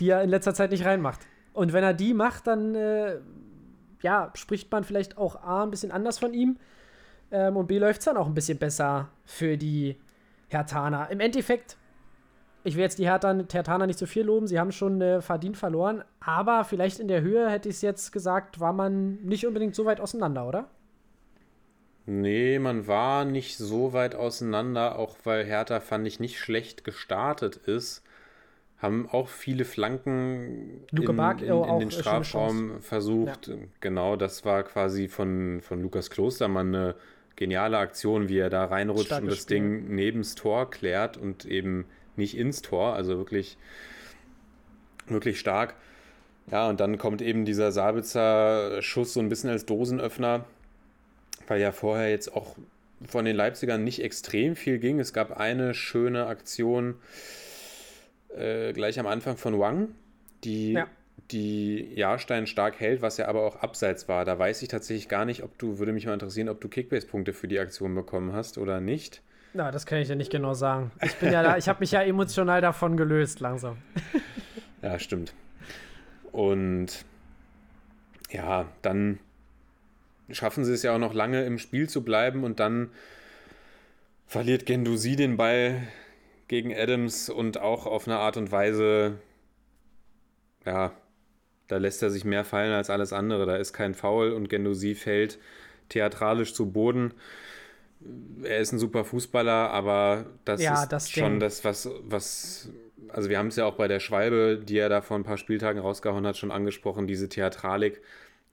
die er in letzter Zeit nicht reinmacht. Und wenn er die macht, dann äh, ja, spricht man vielleicht auch A ein bisschen anders von ihm ähm, und B läuft es dann auch ein bisschen besser für die Hertaner. Im Endeffekt ich will jetzt die Hertha, Hertaner nicht zu viel loben, sie haben schon äh, verdient verloren, aber vielleicht in der Höhe hätte ich es jetzt gesagt, war man nicht unbedingt so weit auseinander, oder? Nee, man war nicht so weit auseinander, auch weil Hertha, fand ich, nicht schlecht gestartet ist. Haben auch viele Flanken Luke in, Bark, in, in auch den Strafraum versucht. Genau, das war quasi von, von Lukas Klostermann eine geniale Aktion, wie er da reinrutscht Starkes und das Spiel. Ding nebens Tor klärt und eben nicht ins Tor, also wirklich, wirklich stark. Ja, und dann kommt eben dieser Sabitzer Schuss so ein bisschen als Dosenöffner, weil ja vorher jetzt auch von den Leipzigern nicht extrem viel ging. Es gab eine schöne Aktion äh, gleich am Anfang von Wang, die, Ja. die Jahrstein stark hält, was ja aber auch abseits war. Da weiß ich tatsächlich gar nicht, ob du, würde mich mal interessieren, ob du Kickbase-Punkte für die Aktion bekommen hast oder nicht. Na, das kann ich ja nicht genau sagen. Ich bin ja da, ich habe mich ja emotional davon gelöst langsam. Ja, stimmt. Und ja, dann schaffen sie es ja auch noch lange im Spiel zu bleiben und dann verliert Gendouzi den Ball gegen Adams und auch auf eine Art und Weise, ja, da lässt er sich mehr fallen als alles andere. Da ist kein Foul und Gendouzi fällt theatralisch zu Boden. Er ist ein super Fußballer, aber das Ja, ist das schon Ding. das, was, was, also wir haben es ja auch bei der Schwalbe, die er da vor ein paar Spieltagen rausgehauen hat, schon angesprochen, diese Theatralik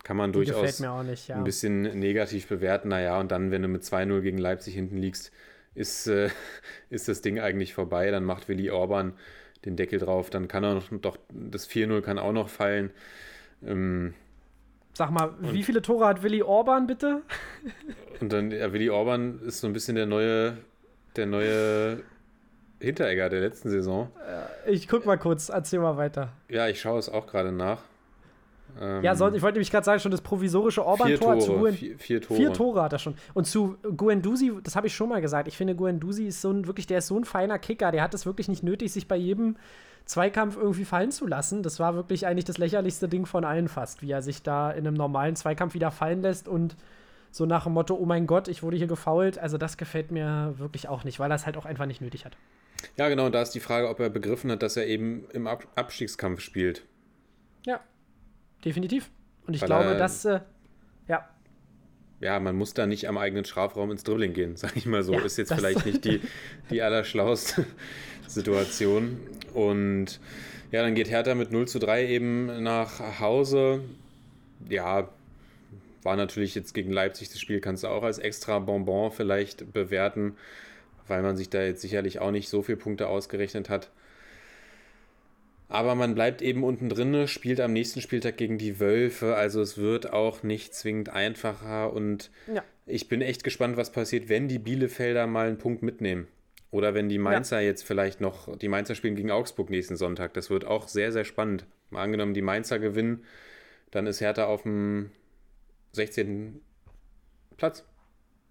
kann man Die durchaus nicht, ja. ein bisschen negativ bewerten. Naja, und dann, wenn du mit 2-0 gegen Leipzig hinten liegst, ist, äh, ist das Ding eigentlich vorbei. Dann macht Willi Orban den Deckel drauf. Dann kann er noch, doch, das 4-0 kann auch noch fallen. Ähm, Sag mal, wie viele Tore hat Willi Orban bitte? und dann, ja, Willi Orban ist so ein bisschen der neue, der neue Hinteregger der letzten Saison. Ich guck mal kurz, erzähl mal weiter. Ja, ich schaue es auch gerade nach. Ähm, Ja, soll, ich wollte nämlich gerade sagen, schon das provisorische Orban-Tor zu. Guen Vier, vier Tore. Vier Tore hat er schon. Und zu Guendouzi, das habe ich schon mal gesagt, ich finde Guendouzi ist so ein wirklich, der ist so ein feiner Kicker, der hat es wirklich nicht nötig, sich bei jedem Zweikampf irgendwie fallen zu lassen. Das war wirklich eigentlich das lächerlichste Ding von allen fast, wie er sich da in einem normalen Zweikampf wieder fallen lässt und so nach dem Motto, oh mein Gott, ich wurde hier gefoult. Also das gefällt mir wirklich auch nicht, weil er es halt auch einfach nicht nötig hat. Ja, genau, und da ist die Frage, ob er begriffen hat, dass er eben im Ab Abstiegskampf spielt. Ja, definitiv. Und ich Weil glaube, er- dass, äh, ja, ja, man muss da nicht am eigenen Strafraum ins Dribbling gehen, sag ich mal so. Ja, ist jetzt vielleicht nicht die, die allerschlauste Situation. Und ja, dann geht Hertha mit 0 zu 3 eben nach Hause. Ja, war natürlich jetzt gegen Leipzig das Spiel, kannst du auch als extra Bonbon vielleicht bewerten, weil man sich da jetzt sicherlich auch nicht so viele Punkte ausgerechnet hat. Aber man bleibt eben unten drin, spielt am nächsten Spieltag gegen die Wölfe, also es wird auch nicht zwingend einfacher und ja. ich bin echt gespannt, was passiert, wenn die Bielefelder mal einen Punkt mitnehmen. Oder wenn die Mainzer jetzt vielleicht noch, die Mainzer spielen gegen Augsburg nächsten Sonntag. Das wird auch sehr, sehr spannend. Mal angenommen, die Mainzer gewinnen, dann ist Hertha auf dem 16. Platz.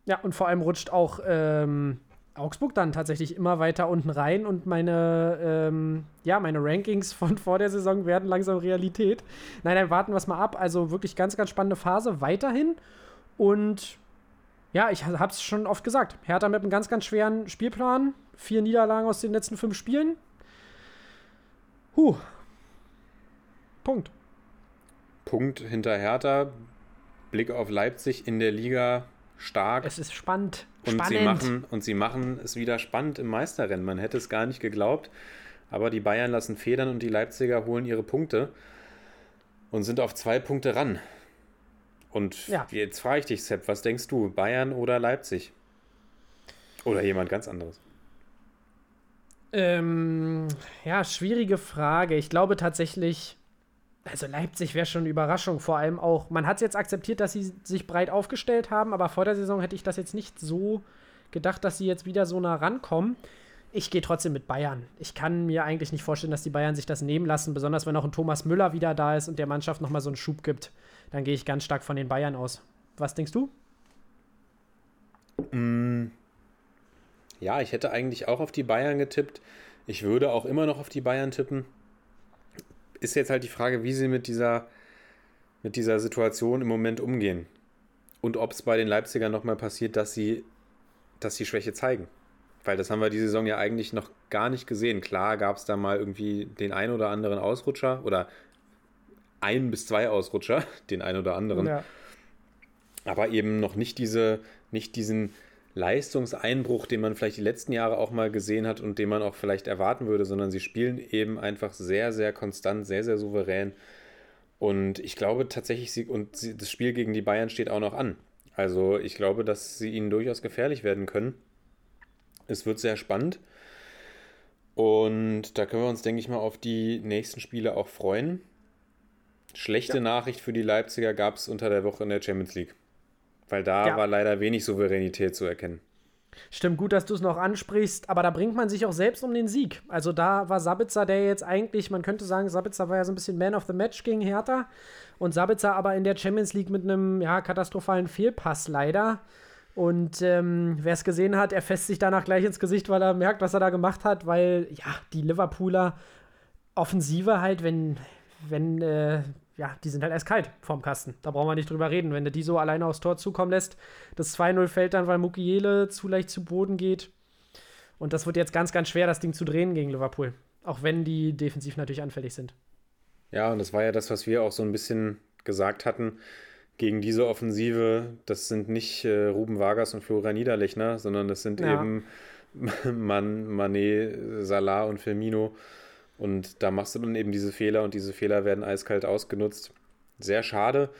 Ja, und vor allem rutscht auch ähm, Augsburg dann tatsächlich immer weiter unten rein und meine, ähm, ja, meine Rankings von vor der Saison werden langsam Realität. Nein, dann warten wir es mal ab. Also wirklich ganz, ganz spannende Phase weiterhin. Und ja, ich habe es schon oft gesagt. Hertha mit einem ganz, ganz schweren Spielplan. Vier Niederlagen aus den letzten fünf Spielen. Huh. Punkt. Punkt hinter Hertha. Blick auf Leipzig in der Liga stark. Es ist spannend. Und Spannend. sie, machen, und sie machen es wieder spannend im Meisterrennen. Man hätte es gar nicht geglaubt. Aber die Bayern lassen Federn und die Leipziger holen ihre Punkte und sind auf zwei Punkte ran. Und Ja. jetzt frage ich dich, Sepp, was denkst du? Bayern oder Leipzig? Oder jemand ganz anderes? Ähm, ja, schwierige Frage. Ich glaube tatsächlich, Also Leipzig wäre schon eine Überraschung. Vor allem auch, man hat es jetzt akzeptiert, dass sie sich breit aufgestellt haben, aber vor der Saison hätte ich das jetzt nicht so gedacht, dass sie jetzt wieder so nah rankommen. Ich gehe trotzdem mit Bayern. Ich kann mir eigentlich nicht vorstellen, dass die Bayern sich das nehmen lassen, besonders wenn auch ein Thomas Müller wieder da ist und der Mannschaft nochmal so einen Schub gibt. Dann gehe ich ganz stark von den Bayern aus. Was denkst du? Ja, ich hätte eigentlich auch auf die Bayern getippt. Ich würde auch immer noch auf die Bayern tippen. Ist jetzt halt die Frage, wie sie mit dieser, mit dieser Situation im Moment umgehen. Und ob es bei den Leipzigern nochmal passiert, dass sie, dass sie Schwäche zeigen. Weil das haben wir die Saison ja eigentlich noch gar nicht gesehen. Klar gab es da mal irgendwie den ein oder anderen Ausrutscher oder ein bis zwei Ausrutscher, den ein oder anderen. Ja. aber eben noch nicht diese, nicht diesen Leistungseinbruch, den man vielleicht die letzten Jahre auch mal gesehen hat und den man auch vielleicht erwarten würde, sondern sie spielen eben einfach sehr, sehr konstant, sehr, sehr souverän. Und ich glaube tatsächlich, sie, und sie, das Spiel gegen die Bayern steht auch noch an. Also ich glaube, dass sie ihnen durchaus gefährlich werden können. Es wird sehr spannend. Und da können wir uns, denke ich mal, auf die nächsten Spiele auch freuen. Schlechte Nachricht für die Leipziger gab es unter der Woche in der Champions League. Weil da Ja. war leider wenig Souveränität zu erkennen. Stimmt gut, dass du es noch ansprichst, aber da bringt man sich auch selbst um den Sieg. Also da war Sabitzer, der jetzt eigentlich, man könnte sagen, Sabitzer war ja so ein bisschen Man of the Match gegen Hertha und Sabitzer aber in der Champions League mit einem ja, katastrophalen Fehlpass leider. Und ähm, wer es gesehen hat, er fässt sich danach gleich ins Gesicht, weil er merkt, was er da gemacht hat, weil ja, die Liverpooler Offensive halt, wenn, wenn, äh, ja, die sind halt eiskalt vorm Kasten. Da brauchen wir nicht drüber reden. Wenn du die so alleine aufs Tor zukommen lässt, das 2-0 fällt dann, weil Mukiele zu leicht zu Boden geht. Und das wird jetzt ganz, ganz schwer, das Ding zu drehen gegen Liverpool. Auch wenn die defensiv natürlich anfällig sind. Ja, und das war ja das, was wir auch so ein bisschen gesagt hatten. Gegen diese Offensive, das sind nicht äh, Ruben Vargas und Florian Niederlechner, sondern das sind Ja. eben Man, Mané, Salah und Firmino. Und da machst du dann eben diese Fehler und diese Fehler werden eiskalt ausgenutzt. Sehr schade.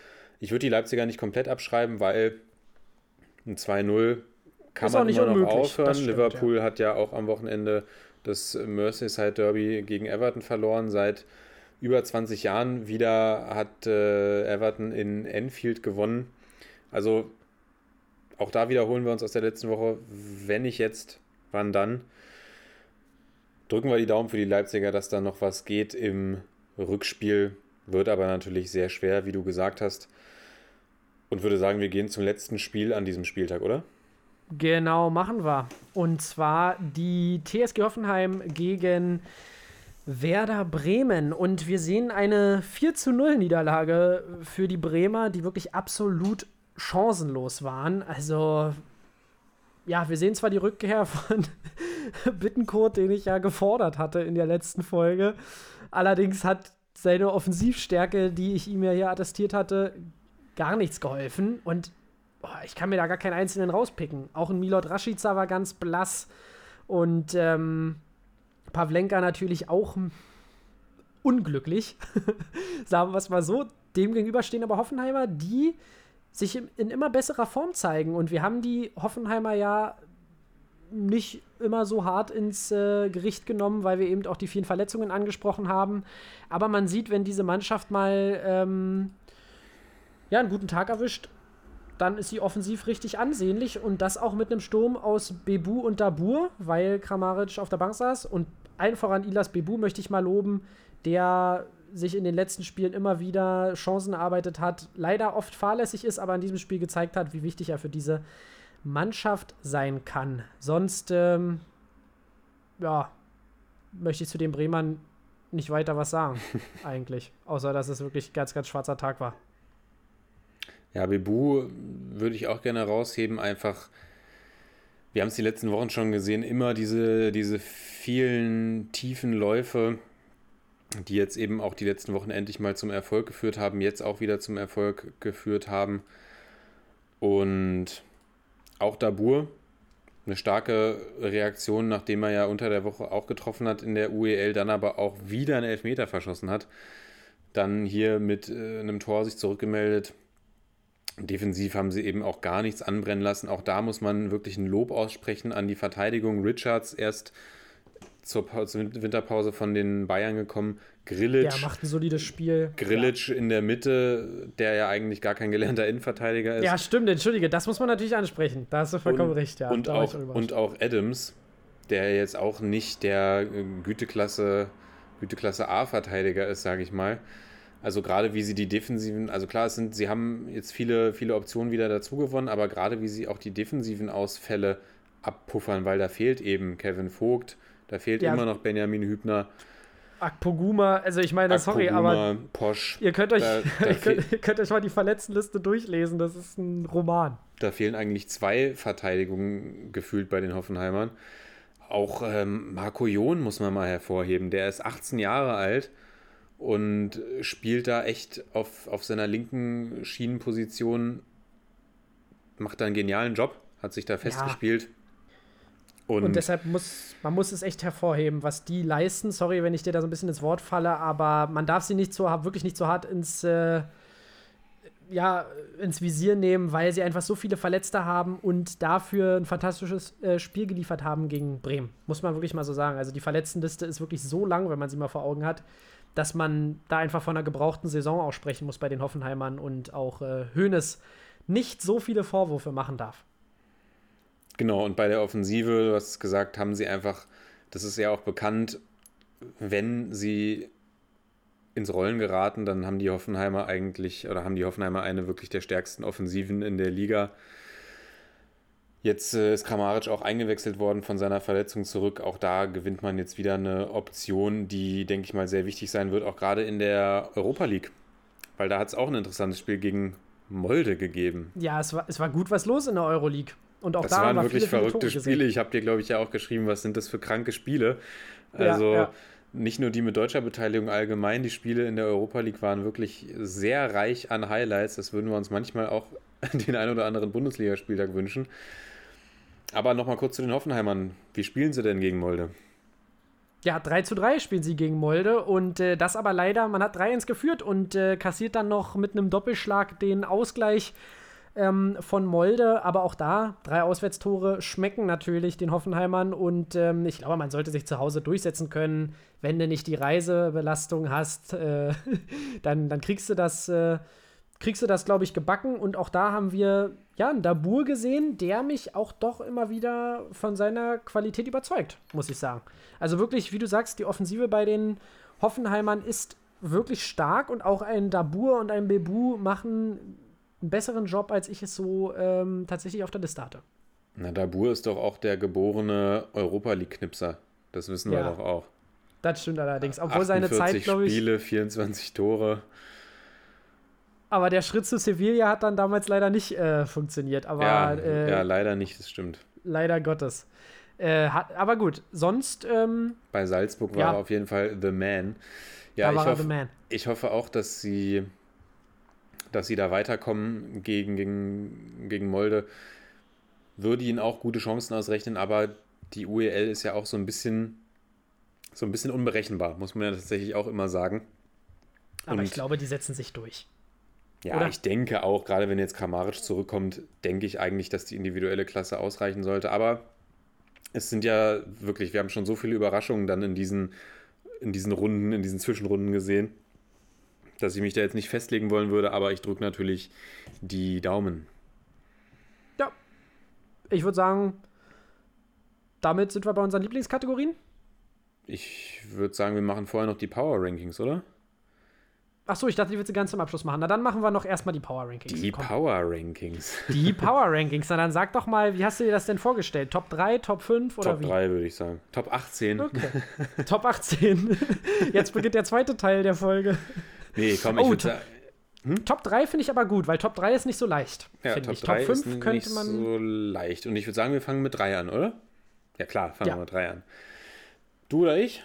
Ich würde die Leipziger nicht komplett abschreiben, weil ein 2-0 kann Ist man nicht immer noch aufhören. stimmt, Liverpool hat ja auch am Wochenende das Merseyside Derby gegen Everton verloren. Seit über 20 Jahren wieder hat äh, Everton in Enfield gewonnen. Also auch da wiederholen wir uns aus der letzten Woche. Wenn nicht jetzt, wann dann? Drücken wir die Daumen für die Leipziger, dass da noch was geht im Rückspiel. Wird aber natürlich sehr schwer, wie du gesagt hast. Und würde sagen, wir gehen zum letzten Spiel an diesem Spieltag, oder? Genau, machen wir. Und zwar die TSG Hoffenheim gegen Werder Bremen. Und wir sehen eine 4 zu 0 Niederlage für die Bremer, die wirklich absolut chancenlos waren. Also, ja, wir sehen zwar die Rückkehr von Bittenkurt, den ich ja gefordert hatte in der letzten Folge. Allerdings hat seine Offensivstärke, die ich ihm ja hier attestiert hatte, gar nichts geholfen. Und boah, ich kann mir da gar keinen einzelnen rauspicken. Auch ein Milot Rashica war ganz blass. Und ähm, Pavlenka natürlich auch unglücklich. Sagen wir es mal so. Demgegenüber stehen aber Hoffenheimer, die sich in immer besserer Form zeigen. Und wir haben die Hoffenheimer ja nicht immer so hart ins äh, Gericht genommen, weil wir eben auch die vielen Verletzungen angesprochen haben. Aber man sieht, wenn diese Mannschaft mal ähm, ja, einen guten Tag erwischt, dann ist sie offensiv richtig ansehnlich und das auch mit einem Sturm aus Bebu und Dabur, weil Kramaric auf der Bank saß und allen voran Ilas Bebu möchte ich mal loben, der sich in den letzten Spielen immer wieder Chancen erarbeitet hat, leider oft fahrlässig ist, aber in diesem Spiel gezeigt hat, wie wichtig er für diese Mannschaft sein kann. Sonst, ähm, ja, möchte ich zu den Bremern nicht weiter was sagen, eigentlich. Außer, dass es wirklich ein ganz, ganz schwarzer Tag war. Ja, Bebu würde ich auch gerne rausheben, einfach. Wir haben es die letzten Wochen schon gesehen, immer diese, diese vielen tiefen Läufe, die jetzt eben auch die letzten Wochen endlich mal zum Erfolg geführt haben, jetzt auch wieder zum Erfolg geführt haben. Und auch Dabur, eine starke Reaktion, nachdem er ja unter der Woche auch getroffen hat in der UEL, dann aber auch wieder einen Elfmeter verschossen hat. Dann hier mit äh, einem Tor sich zurückgemeldet. Defensiv haben sie eben auch gar nichts anbrennen lassen. Auch da muss man wirklich ein Lob aussprechen an die Verteidigung. Richards erst zur, zur Winterpause von den Bayern gekommen. Grillitsch, Ja, macht ein solides Spiel. Grillitsch in der Mitte, der ja eigentlich gar kein gelernter Innenverteidiger ist. Ja, stimmt, entschuldige, das muss man natürlich ansprechen. Da hast du vollkommen und, recht, ja. und, auch, und auch Adams, der jetzt auch nicht der äh, Güteklasse, Güteklasse A-Verteidiger ist, sage ich mal. Also gerade wie sie die defensiven, also klar, es sind, sie haben jetzt viele, viele Optionen wieder dazu gewonnen, aber gerade wie sie auch die defensiven Ausfälle abpuffern, weil da fehlt eben Kevin Vogt, da fehlt Ja. immer noch Benjamin Hübner, Akpoguma, also ich meine, sorry, aber Posch. ihr könnt, euch, Da- da ihr, könnt, ihr könnt euch mal die Verletztenliste durchlesen. Das ist ein Roman. Da fehlen eigentlich zwei Verteidigungen gefühlt bei den Hoffenheimern. Auch ähm, Marco Jon muss man mal hervorheben. Der ist 18 Jahre alt und spielt da echt auf, auf seiner linken Schienenposition, macht da einen genialen Job, hat sich da festgespielt. Und, Und deshalb muss, man muss es echt hervorheben, was die leisten. Sorry, wenn ich dir da so ein bisschen ins Wort falle, aber man darf sie nicht so wirklich nicht so hart ins, äh, ja, ins Visier nehmen, weil sie einfach so viele Verletzte haben und dafür ein fantastisches äh, Spiel geliefert haben gegen Bremen. Muss man wirklich mal so sagen. Also die Verletztenliste ist wirklich so lang, wenn man sie mal vor Augen hat, dass man da einfach von einer gebrauchten Saison aussprechen muss bei den Hoffenheimern und auch äh, Hoeneß nicht so viele Vorwürfe machen darf. Genau, und bei der Offensive, du hast es gesagt, haben sie einfach, das ist ja auch bekannt, wenn sie ins Rollen geraten, dann haben die Hoffenheimer eigentlich, oder haben die Hoffenheimer eine wirklich der stärksten Offensiven in der Liga. Jetzt äh, ist Kramaric auch eingewechselt worden von seiner Verletzung zurück. Auch da gewinnt man jetzt wieder eine Option, die, denke ich mal, sehr wichtig sein wird, auch gerade in der Europa League. Weil da hat es auch ein interessantes Spiel gegen Molde gegeben. Ja, es war, es war gut was los in der Euroleague. Und auch Das da waren wirklich viele, viele verrückte gesehen. Spiele. Ich habe dir, glaube ich, ja auch geschrieben, was sind das für kranke Spiele. Ja, Also ja. nicht nur die mit deutscher Beteiligung allgemein, die Spiele in der Europa League waren wirklich sehr reich an Highlights. Das würden wir uns manchmal auch den ein oder anderen Bundesligaspieltag wünschen. Aber nochmal kurz zu den Hoffenheimern. Wie spielen sie denn gegen Molde? Ja, 3 zu 3 spielen sie gegen Molde und äh, das aber leider, man hat 3-1 geführt und äh, kassiert dann noch mit einem Doppelschlag den Ausgleich ähm, von Molde. Aber auch da, drei Auswärtstore schmecken natürlich den Hoffenheimern und ähm, ich glaube, man sollte sich zu Hause durchsetzen können. Wenn du nicht die Reisebelastung hast, äh, dann, dann kriegst du das. Äh, kriegst du das, glaube ich, gebacken. Und auch da haben wir ja einen Dabur gesehen, der mich auch doch immer wieder von seiner Qualität überzeugt, muss ich sagen. Also wirklich, wie du sagst, die Offensive bei den Hoffenheimern ist wirklich stark und auch ein Dabur und ein Bebu machen einen besseren Job, als ich es so ähm, tatsächlich auf der Liste hatte. Na, Dabur ist doch auch der geborene Europa League-Knipser. Das wissen wir Ja. doch auch. Das stimmt allerdings. Obwohl seine Zeit, glaube ich. Spiele, 24 Tore. Aber der Schritt zu Sevilla hat dann damals leider nicht äh, funktioniert. Aber ja, äh, ja, leider nicht, das stimmt. leider Gottes. Äh, hat, aber gut, sonst ähm, Bei Salzburg war Ja. er auf jeden Fall The Man. Ja, ich the man. ich hoffe auch, dass sie, dass sie da weiterkommen gegen, gegen, gegen Molde. Würde ihnen auch gute Chancen ausrechnen, aber die UEL ist ja auch so ein bisschen, so ein bisschen unberechenbar, muss man ja tatsächlich auch immer sagen. Aber Und- ich glaube, die setzen sich durch. Ja, Oder? ich denke auch, gerade wenn jetzt Kramaric zurückkommt, denke ich eigentlich, dass die individuelle Klasse ausreichen sollte. Aber es sind ja wirklich, wir haben schon so viele Überraschungen dann in diesen, in diesen Runden, in diesen Zwischenrunden gesehen, dass ich mich da jetzt nicht festlegen wollen würde, aber ich drücke natürlich die Daumen. Ja. Ich würde sagen, damit sind wir bei unseren Lieblingskategorien. Ich würde sagen, wir machen vorher noch die Power Rankings, oder? Achso, ich dachte, die würdest du ganz zum Abschluss machen. Na, dann machen wir noch erstmal die Power Rankings. Die Komm. Power Rankings. die Power Rankings. Na, dann sag doch mal, wie hast du dir das denn vorgestellt? Top 3, Top 5 oder Top wie? 3 würde ich sagen. Top 18. Okay. Top 18. Jetzt beginnt der zweite Teil der Folge. Nee, komm, ich Oh, würde Top- sagen. Top 3 finde ich aber gut, weil Top 3 ist nicht so leicht. Ja, Top ich. 3 Top 5 ist nicht könnte man. so leicht. Und ich würde sagen, wir fangen mit 3 an, oder? Ja, klar, fangen Ja. wir mit 3 an. Du oder ich?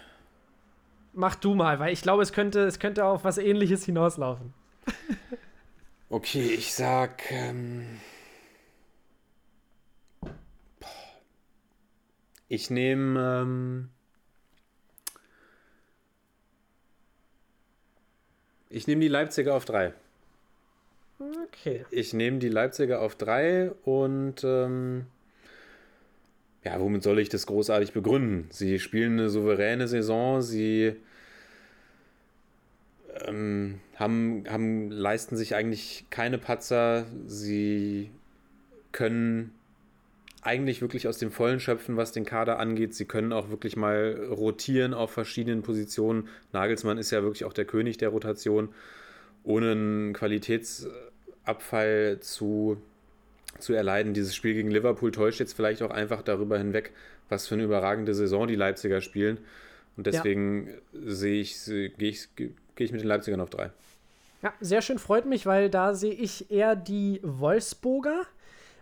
Mach du mal, weil ich glaube, es könnte, es könnte auf was ähnliches hinauslaufen. Okay, ich sag. Ähm, ich nehme. Ähm, ich nehme die Leipziger auf 3. Okay. Ich nehme die Leipziger auf 3 und. Ähm, ja, womit soll ich das großartig begründen? Sie spielen eine souveräne Saison, sie ähm, haben, haben, leisten sich eigentlich keine Patzer, sie können eigentlich wirklich aus dem Vollen schöpfen, was den Kader angeht. Sie können auch wirklich mal rotieren auf verschiedenen Positionen. Nagelsmann ist ja wirklich auch der König der Rotation, ohne einen Qualitätsabfall zu, zu erleiden. Dieses Spiel gegen Liverpool täuscht jetzt vielleicht auch einfach darüber hinweg, was für eine überragende Saison die Leipziger spielen. Und deswegen ja. sehe ich, gehe ich, gehe ich mit den Leipzigern auf drei. Ja, sehr schön, freut mich, weil da sehe ich eher die Wolfsburger.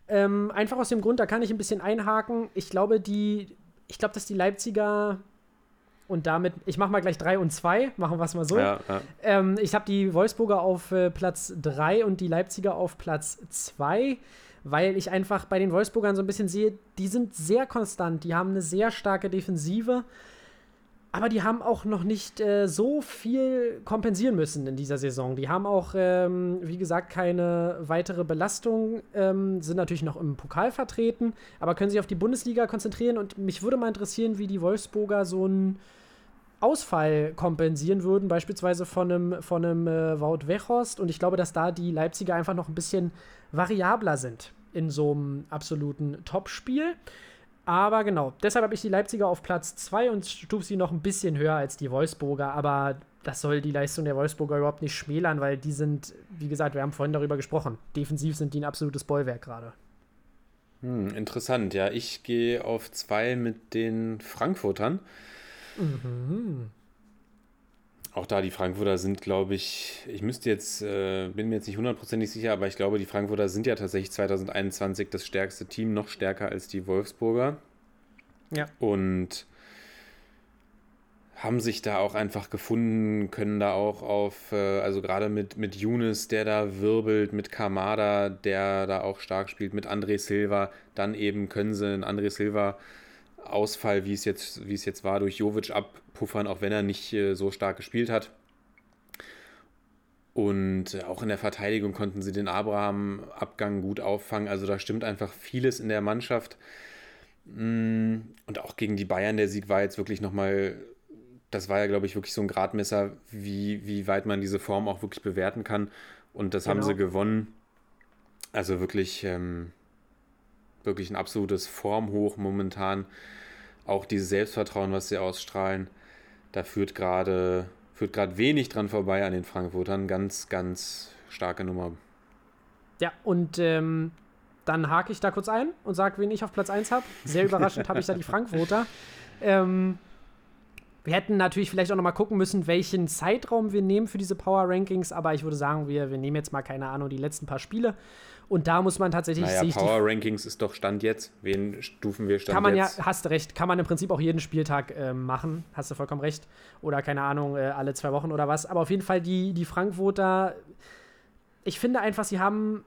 Ähm, einfach aus dem Grund, da kann ich ein bisschen einhaken. Ich glaube, die, ich glaube, dass die Leipziger und damit, ich mache mal gleich 3 und 2, machen wir es mal so. Ja, ja. Ähm, ich habe die Wolfsburger auf äh, Platz 3 und die Leipziger auf Platz 2, weil ich einfach bei den Wolfsburgern so ein bisschen sehe, die sind sehr konstant, die haben eine sehr starke Defensive aber die haben auch noch nicht äh, so viel kompensieren müssen in dieser Saison. Die haben auch, ähm, wie gesagt, keine weitere Belastung, ähm, sind natürlich noch im Pokal vertreten, aber können sich auf die Bundesliga konzentrieren. Und mich würde mal interessieren, wie die Wolfsburger so einen Ausfall kompensieren würden, beispielsweise von einem, von einem äh, Wout Weghorst. Und ich glaube, dass da die Leipziger einfach noch ein bisschen variabler sind in so einem absoluten Topspiel. Aber genau, deshalb habe ich die Leipziger auf Platz 2 und stufe sie noch ein bisschen höher als die Wolfsburger. Aber das soll die Leistung der Wolfsburger überhaupt nicht schmälern, weil die sind, wie gesagt, wir haben vorhin darüber gesprochen, defensiv sind die ein absolutes Bollwerk gerade. Hm, interessant, ja. Ich gehe auf 2 mit den Frankfurtern. Mhm. Auch da, die Frankfurter sind, glaube ich, ich müsste jetzt, äh, bin mir jetzt nicht hundertprozentig sicher, aber ich glaube, die Frankfurter sind ja tatsächlich 2021 das stärkste Team, noch stärker als die Wolfsburger. Ja. Und haben sich da auch einfach gefunden, können da auch auf, äh, also gerade mit, mit Younes, der da wirbelt, mit Kamada, der da auch stark spielt, mit André Silva, dann eben können sie einen André Silva Ausfall, wie es jetzt, wie es jetzt war, durch Jovic abpuffern, auch wenn er nicht äh, so stark gespielt hat. Und äh, auch in der Verteidigung konnten sie den Abraham-Abgang gut auffangen. Also da stimmt einfach vieles in der Mannschaft. Mm, und auch gegen die Bayern, der Sieg war jetzt wirklich nochmal, das war ja, glaube ich, wirklich so ein Gradmesser, wie, wie weit man diese Form auch wirklich bewerten kann. Und das genau. haben sie gewonnen. Also wirklich, ähm, wirklich ein absolutes Formhoch momentan. Auch dieses Selbstvertrauen, was sie ausstrahlen, da führt gerade führt gerade wenig dran vorbei an den Frankfurtern. Ganz, ganz starke Nummer. Ja, und ähm, dann hake ich da kurz ein und sage, wen ich auf Platz 1 habe. Sehr überraschend habe ich da die Frankfurter. Ähm, wir hätten natürlich vielleicht auch noch mal gucken müssen, welchen Zeitraum wir nehmen für diese Power Rankings, aber ich würde sagen, wir, wir nehmen jetzt mal, keine Ahnung, die letzten paar Spiele und da muss man tatsächlich. Naja, Power Rankings ist doch Stand jetzt. Wen stufen wir Stand kann man jetzt? ja, hast recht, kann man im Prinzip auch jeden Spieltag äh, machen. Hast du vollkommen recht. Oder keine Ahnung, äh, alle zwei Wochen oder was. Aber auf jeden Fall die, die Frankfurter. Ich finde einfach, sie haben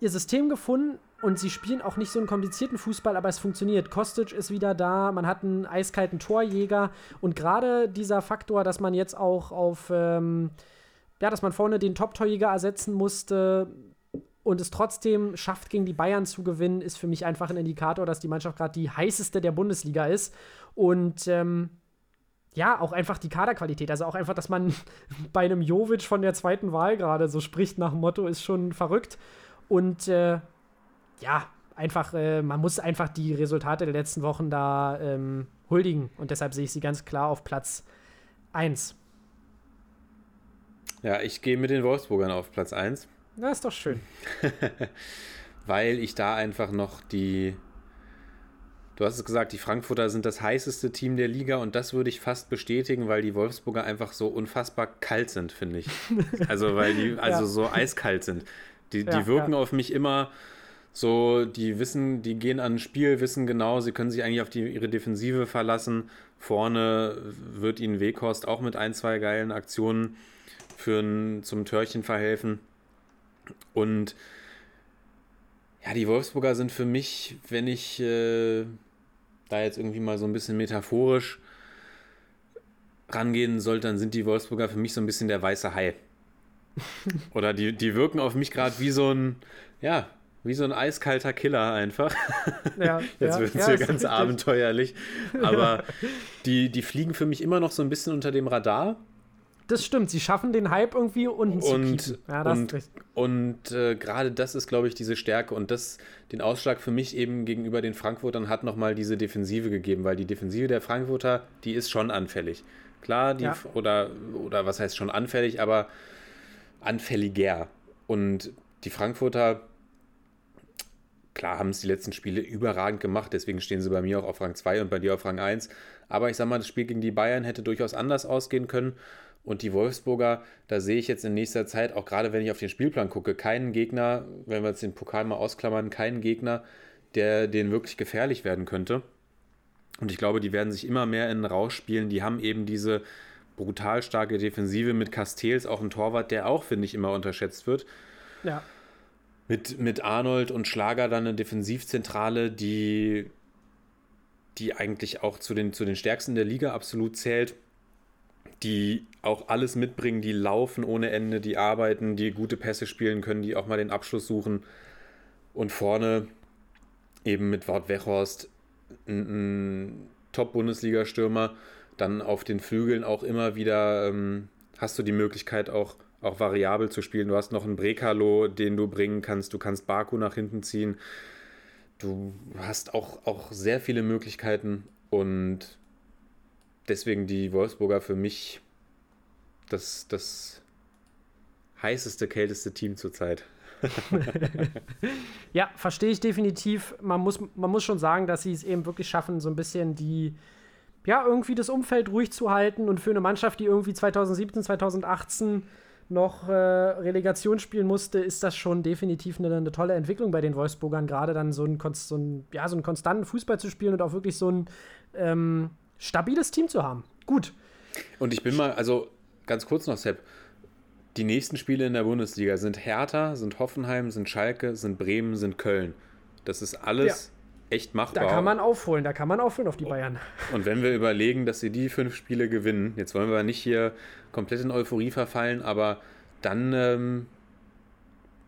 ihr System gefunden und sie spielen auch nicht so einen komplizierten Fußball, aber es funktioniert. Kostic ist wieder da, man hat einen eiskalten Torjäger und gerade dieser Faktor, dass man jetzt auch auf, ähm, ja, dass man vorne den Top-Torjäger ersetzen musste, und es trotzdem schafft, gegen die Bayern zu gewinnen, ist für mich einfach ein Indikator, dass die Mannschaft gerade die heißeste der Bundesliga ist. Und ähm, ja, auch einfach die Kaderqualität. Also auch einfach, dass man bei einem Jovic von der zweiten Wahl gerade so spricht nach dem Motto, ist schon verrückt. Und äh, ja, einfach, äh, man muss einfach die Resultate der letzten Wochen da ähm, huldigen. Und deshalb sehe ich sie ganz klar auf Platz 1. Ja, ich gehe mit den Wolfsburgern auf Platz 1. Na, ist doch schön. Weil ich da einfach noch die. Du hast es gesagt, die Frankfurter sind das heißeste Team der Liga und das würde ich fast bestätigen, weil die Wolfsburger einfach so unfassbar kalt sind, finde ich. Also, weil die also ja. so eiskalt sind. Die, die ja, wirken ja. auf mich immer so, die wissen, die gehen an ein Spiel, wissen genau, sie können sich eigentlich auf die, ihre Defensive verlassen. Vorne wird ihnen Weghorst auch mit ein, zwei geilen Aktionen für ein, zum Törchen verhelfen. Und ja, die Wolfsburger sind für mich, wenn ich äh, da jetzt irgendwie mal so ein bisschen metaphorisch rangehen sollte, dann sind die Wolfsburger für mich so ein bisschen der weiße Hai. Oder die, die wirken auf mich gerade wie so ein, ja, wie so ein eiskalter Killer einfach. Ja, Jetzt ja, wird es ja, hier ganz abenteuerlich. Aber die, die fliegen für mich immer noch so ein bisschen unter dem Radar. Das stimmt, sie schaffen den Hype irgendwie unten zu Und, piepen. Ja, das ist und, und äh, gerade das ist, glaube ich, diese Stärke. Und das, den Ausschlag für mich eben gegenüber den Frankfurtern hat nochmal diese Defensive gegeben, weil die Defensive der Frankfurter, die ist schon anfällig. Klar, die, Ja. oder, oder was heißt schon anfällig, aber anfälliger. Und die Frankfurter, klar, haben es die letzten Spiele überragend gemacht, deswegen stehen sie bei mir auch auf Rang 2 und bei dir auf Rang 1. Aber ich sag mal, das Spiel gegen die Bayern hätte durchaus anders ausgehen können. Und die Wolfsburger, da sehe ich jetzt in nächster Zeit, auch gerade wenn ich auf den Spielplan gucke, keinen Gegner, wenn wir jetzt den Pokal mal ausklammern, keinen Gegner, der den wirklich gefährlich werden könnte. Und ich glaube, die werden sich immer mehr in den Rausch spielen. Die haben eben diese brutal starke Defensive mit Castells, auch ein Torwart, der auch, finde ich, immer unterschätzt wird. Ja. Mit, mit Arnold und Schlager dann eine Defensivzentrale, die, die eigentlich auch zu den, zu den stärksten der Liga absolut zählt. Die auch alles mitbringen, die laufen ohne Ende, die arbeiten, die gute Pässe spielen können, die auch mal den Abschluss suchen. Und vorne eben mit Wout Weghorst ein, ein Top-Bundesliga-Stürmer. Dann auf den Flügeln auch immer wieder ähm, hast du die Möglichkeit auch, auch variabel zu spielen. Du hast noch einen Brekalo, den du bringen kannst. Du kannst Baku nach hinten ziehen. Du hast auch, auch sehr viele Möglichkeiten und deswegen die Wolfsburger für mich das, das heißeste, kälteste Team zurzeit. Ja, verstehe ich definitiv. Man muss, man muss schon sagen, dass sie es eben wirklich schaffen, so ein bisschen die, ja, irgendwie das Umfeld ruhig zu halten und für eine Mannschaft, die irgendwie 2017, 2018 noch äh, Relegation spielen musste, ist das schon definitiv eine, eine tolle Entwicklung bei den Wolfsburgern, gerade dann so einen, so, einen, ja, so einen konstanten Fußball zu spielen und auch wirklich so ein ähm, stabiles Team zu haben. Gut. Und ich bin mal, also ganz kurz noch, Sepp. Die nächsten Spiele in der Bundesliga sind Hertha, sind Hoffenheim, sind Schalke, sind Bremen, sind Köln. Das ist alles echt machbar. Da kann man aufholen, da kann man aufholen auf die Bayern. Und wenn wir überlegen, dass sie die fünf Spiele gewinnen, jetzt wollen wir nicht hier komplett in Euphorie verfallen, aber dann, ähm,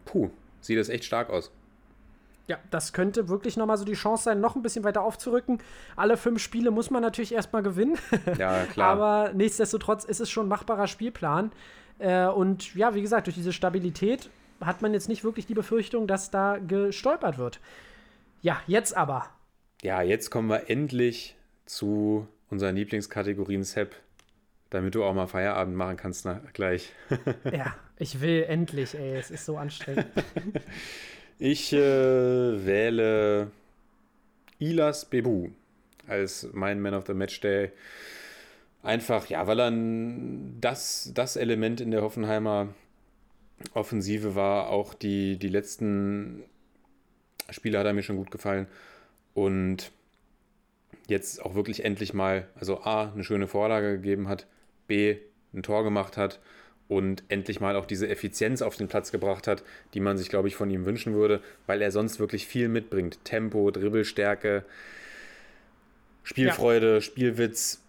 puh, sieht das echt stark aus. Ja, das könnte wirklich nochmal so die Chance sein, noch ein bisschen weiter aufzurücken. Alle fünf Spiele muss man natürlich erstmal gewinnen. Ja, klar. Aber nichtsdestotrotz ist es schon ein machbarer Spielplan. Äh, und ja, wie gesagt, durch diese Stabilität hat man jetzt nicht wirklich die Befürchtung, dass da gestolpert wird. Ja, jetzt aber. Ja, jetzt kommen wir endlich zu unseren Lieblingskategorien, Sepp, damit du auch mal Feierabend machen kannst na, gleich. Ja, ich will endlich, ey, es ist so anstrengend. Ich äh, wähle Ilas Bebu als mein Man of the Match Day. Einfach, ja, weil er das, das Element in der Hoffenheimer Offensive war. Auch die, die letzten Spiele hat er mir schon gut gefallen. Und jetzt auch wirklich endlich mal, also A, eine schöne Vorlage gegeben hat, B, ein Tor gemacht hat und endlich mal auch diese Effizienz auf den Platz gebracht hat, die man sich, glaube ich, von ihm wünschen würde, weil er sonst wirklich viel mitbringt. Tempo, Dribbelstärke, Spielfreude, Spielwitz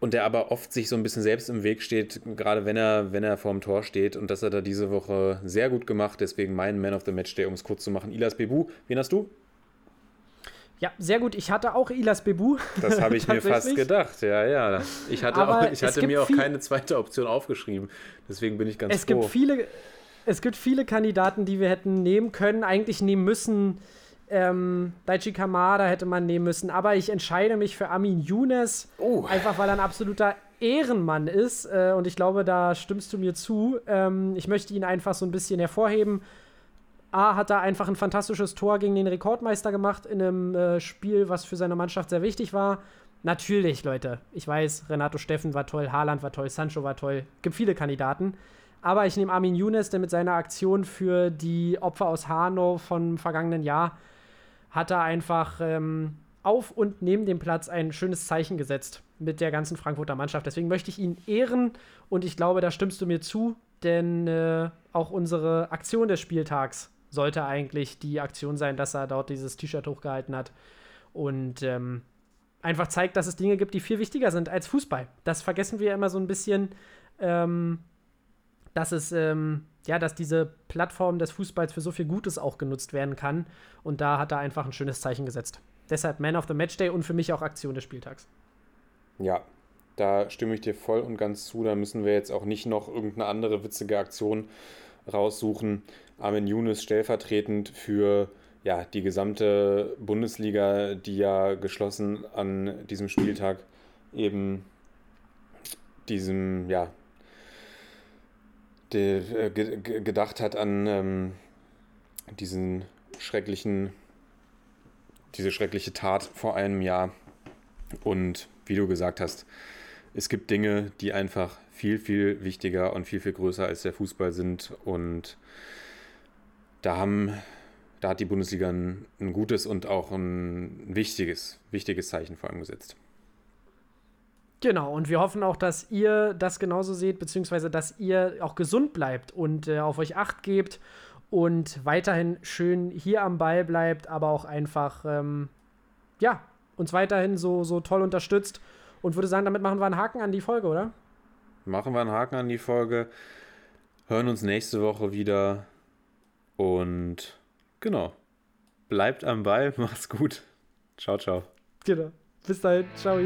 und der aber oft sich so ein bisschen selbst im Weg steht, gerade wenn er, wenn er vorm Tor steht und das hat er diese Woche sehr gut gemacht, deswegen mein Man of the Match Day, um es kurz zu machen. Ilas Bebu, wen hast du? Ja, sehr gut. Ich hatte auch Ilas Bebu. Das habe ich mir fast gedacht, ja, ja. Ich hatte, auch, ich hatte mir auch keine zweite Option aufgeschrieben, deswegen bin ich ganz Es froh. gibt viele, es gibt viele Kandidaten, die wir hätten nehmen können, eigentlich nehmen müssen. Ähm, Daichi Kamada hätte man nehmen müssen, aber ich entscheide mich für Amin Younes, Oh. einfach weil er ein absoluter Ehrenmann ist. Äh, und ich glaube, da stimmst du mir zu. Ähm, ich möchte ihn einfach so ein bisschen hervorheben. A hat er einfach ein fantastisches Tor gegen den Rekordmeister gemacht in einem äh, Spiel, was für seine Mannschaft sehr wichtig war. Natürlich, Leute. Ich weiß, Renato Steffen war toll, Haaland war toll, Sancho war toll. Gibt viele Kandidaten. Aber ich nehme Armin Younes, der mit seiner Aktion für die Opfer aus Hanau vom vergangenen Jahr hat er einfach ähm, auf und neben dem Platz ein schönes Zeichen gesetzt mit der ganzen Frankfurter Mannschaft. Deswegen möchte ich ihn ehren und ich glaube, da stimmst du mir zu, denn äh, auch unsere Aktion des Spieltags sollte eigentlich die Aktion sein, dass er dort dieses T-Shirt hochgehalten hat und ähm, einfach zeigt, dass es Dinge gibt, die viel wichtiger sind als Fußball. Das vergessen wir immer so ein bisschen. Ähm, dass es, ähm, ja, dass diese Plattform des Fußballs für so viel Gutes auch genutzt werden kann. Und da hat er einfach ein schönes Zeichen gesetzt. Deshalb Man of the Matchday und für mich auch Aktion des Spieltags. Ja, da stimme ich dir voll und ganz zu. Da müssen wir jetzt auch nicht noch irgendeine andere witzige Aktion raussuchen. Armin Younes stellvertretend für ja, die gesamte Bundesliga, die ja geschlossen an diesem Spieltag eben diesem, ja, de, äh, ge, gedacht hat an ähm, diesen schrecklichen, diese schreckliche Tat vor einem Jahr. Und wie du gesagt hast, es gibt Dinge, die einfach viel, viel wichtiger und viel, viel größer als der Fußball sind. Und da haben, da hat die Bundesliga ein, ein gutes und auch ein wichtiges, wichtiges Zeichen vor allem gesetzt. Genau, und wir hoffen auch, dass ihr das genauso seht, beziehungsweise dass ihr auch gesund bleibt und äh, auf euch acht gebt und weiterhin schön hier am Ball bleibt, aber auch einfach, ähm, ja, uns weiterhin so, so toll unterstützt. Und würde sagen, damit machen wir einen Haken an die Folge, oder? Machen wir einen Haken an die Folge. Hören uns nächste Woche wieder. Und genau. Bleibt am Ball. Macht's gut. Ciao, ciao. Genau. Bis dahin. Ciao.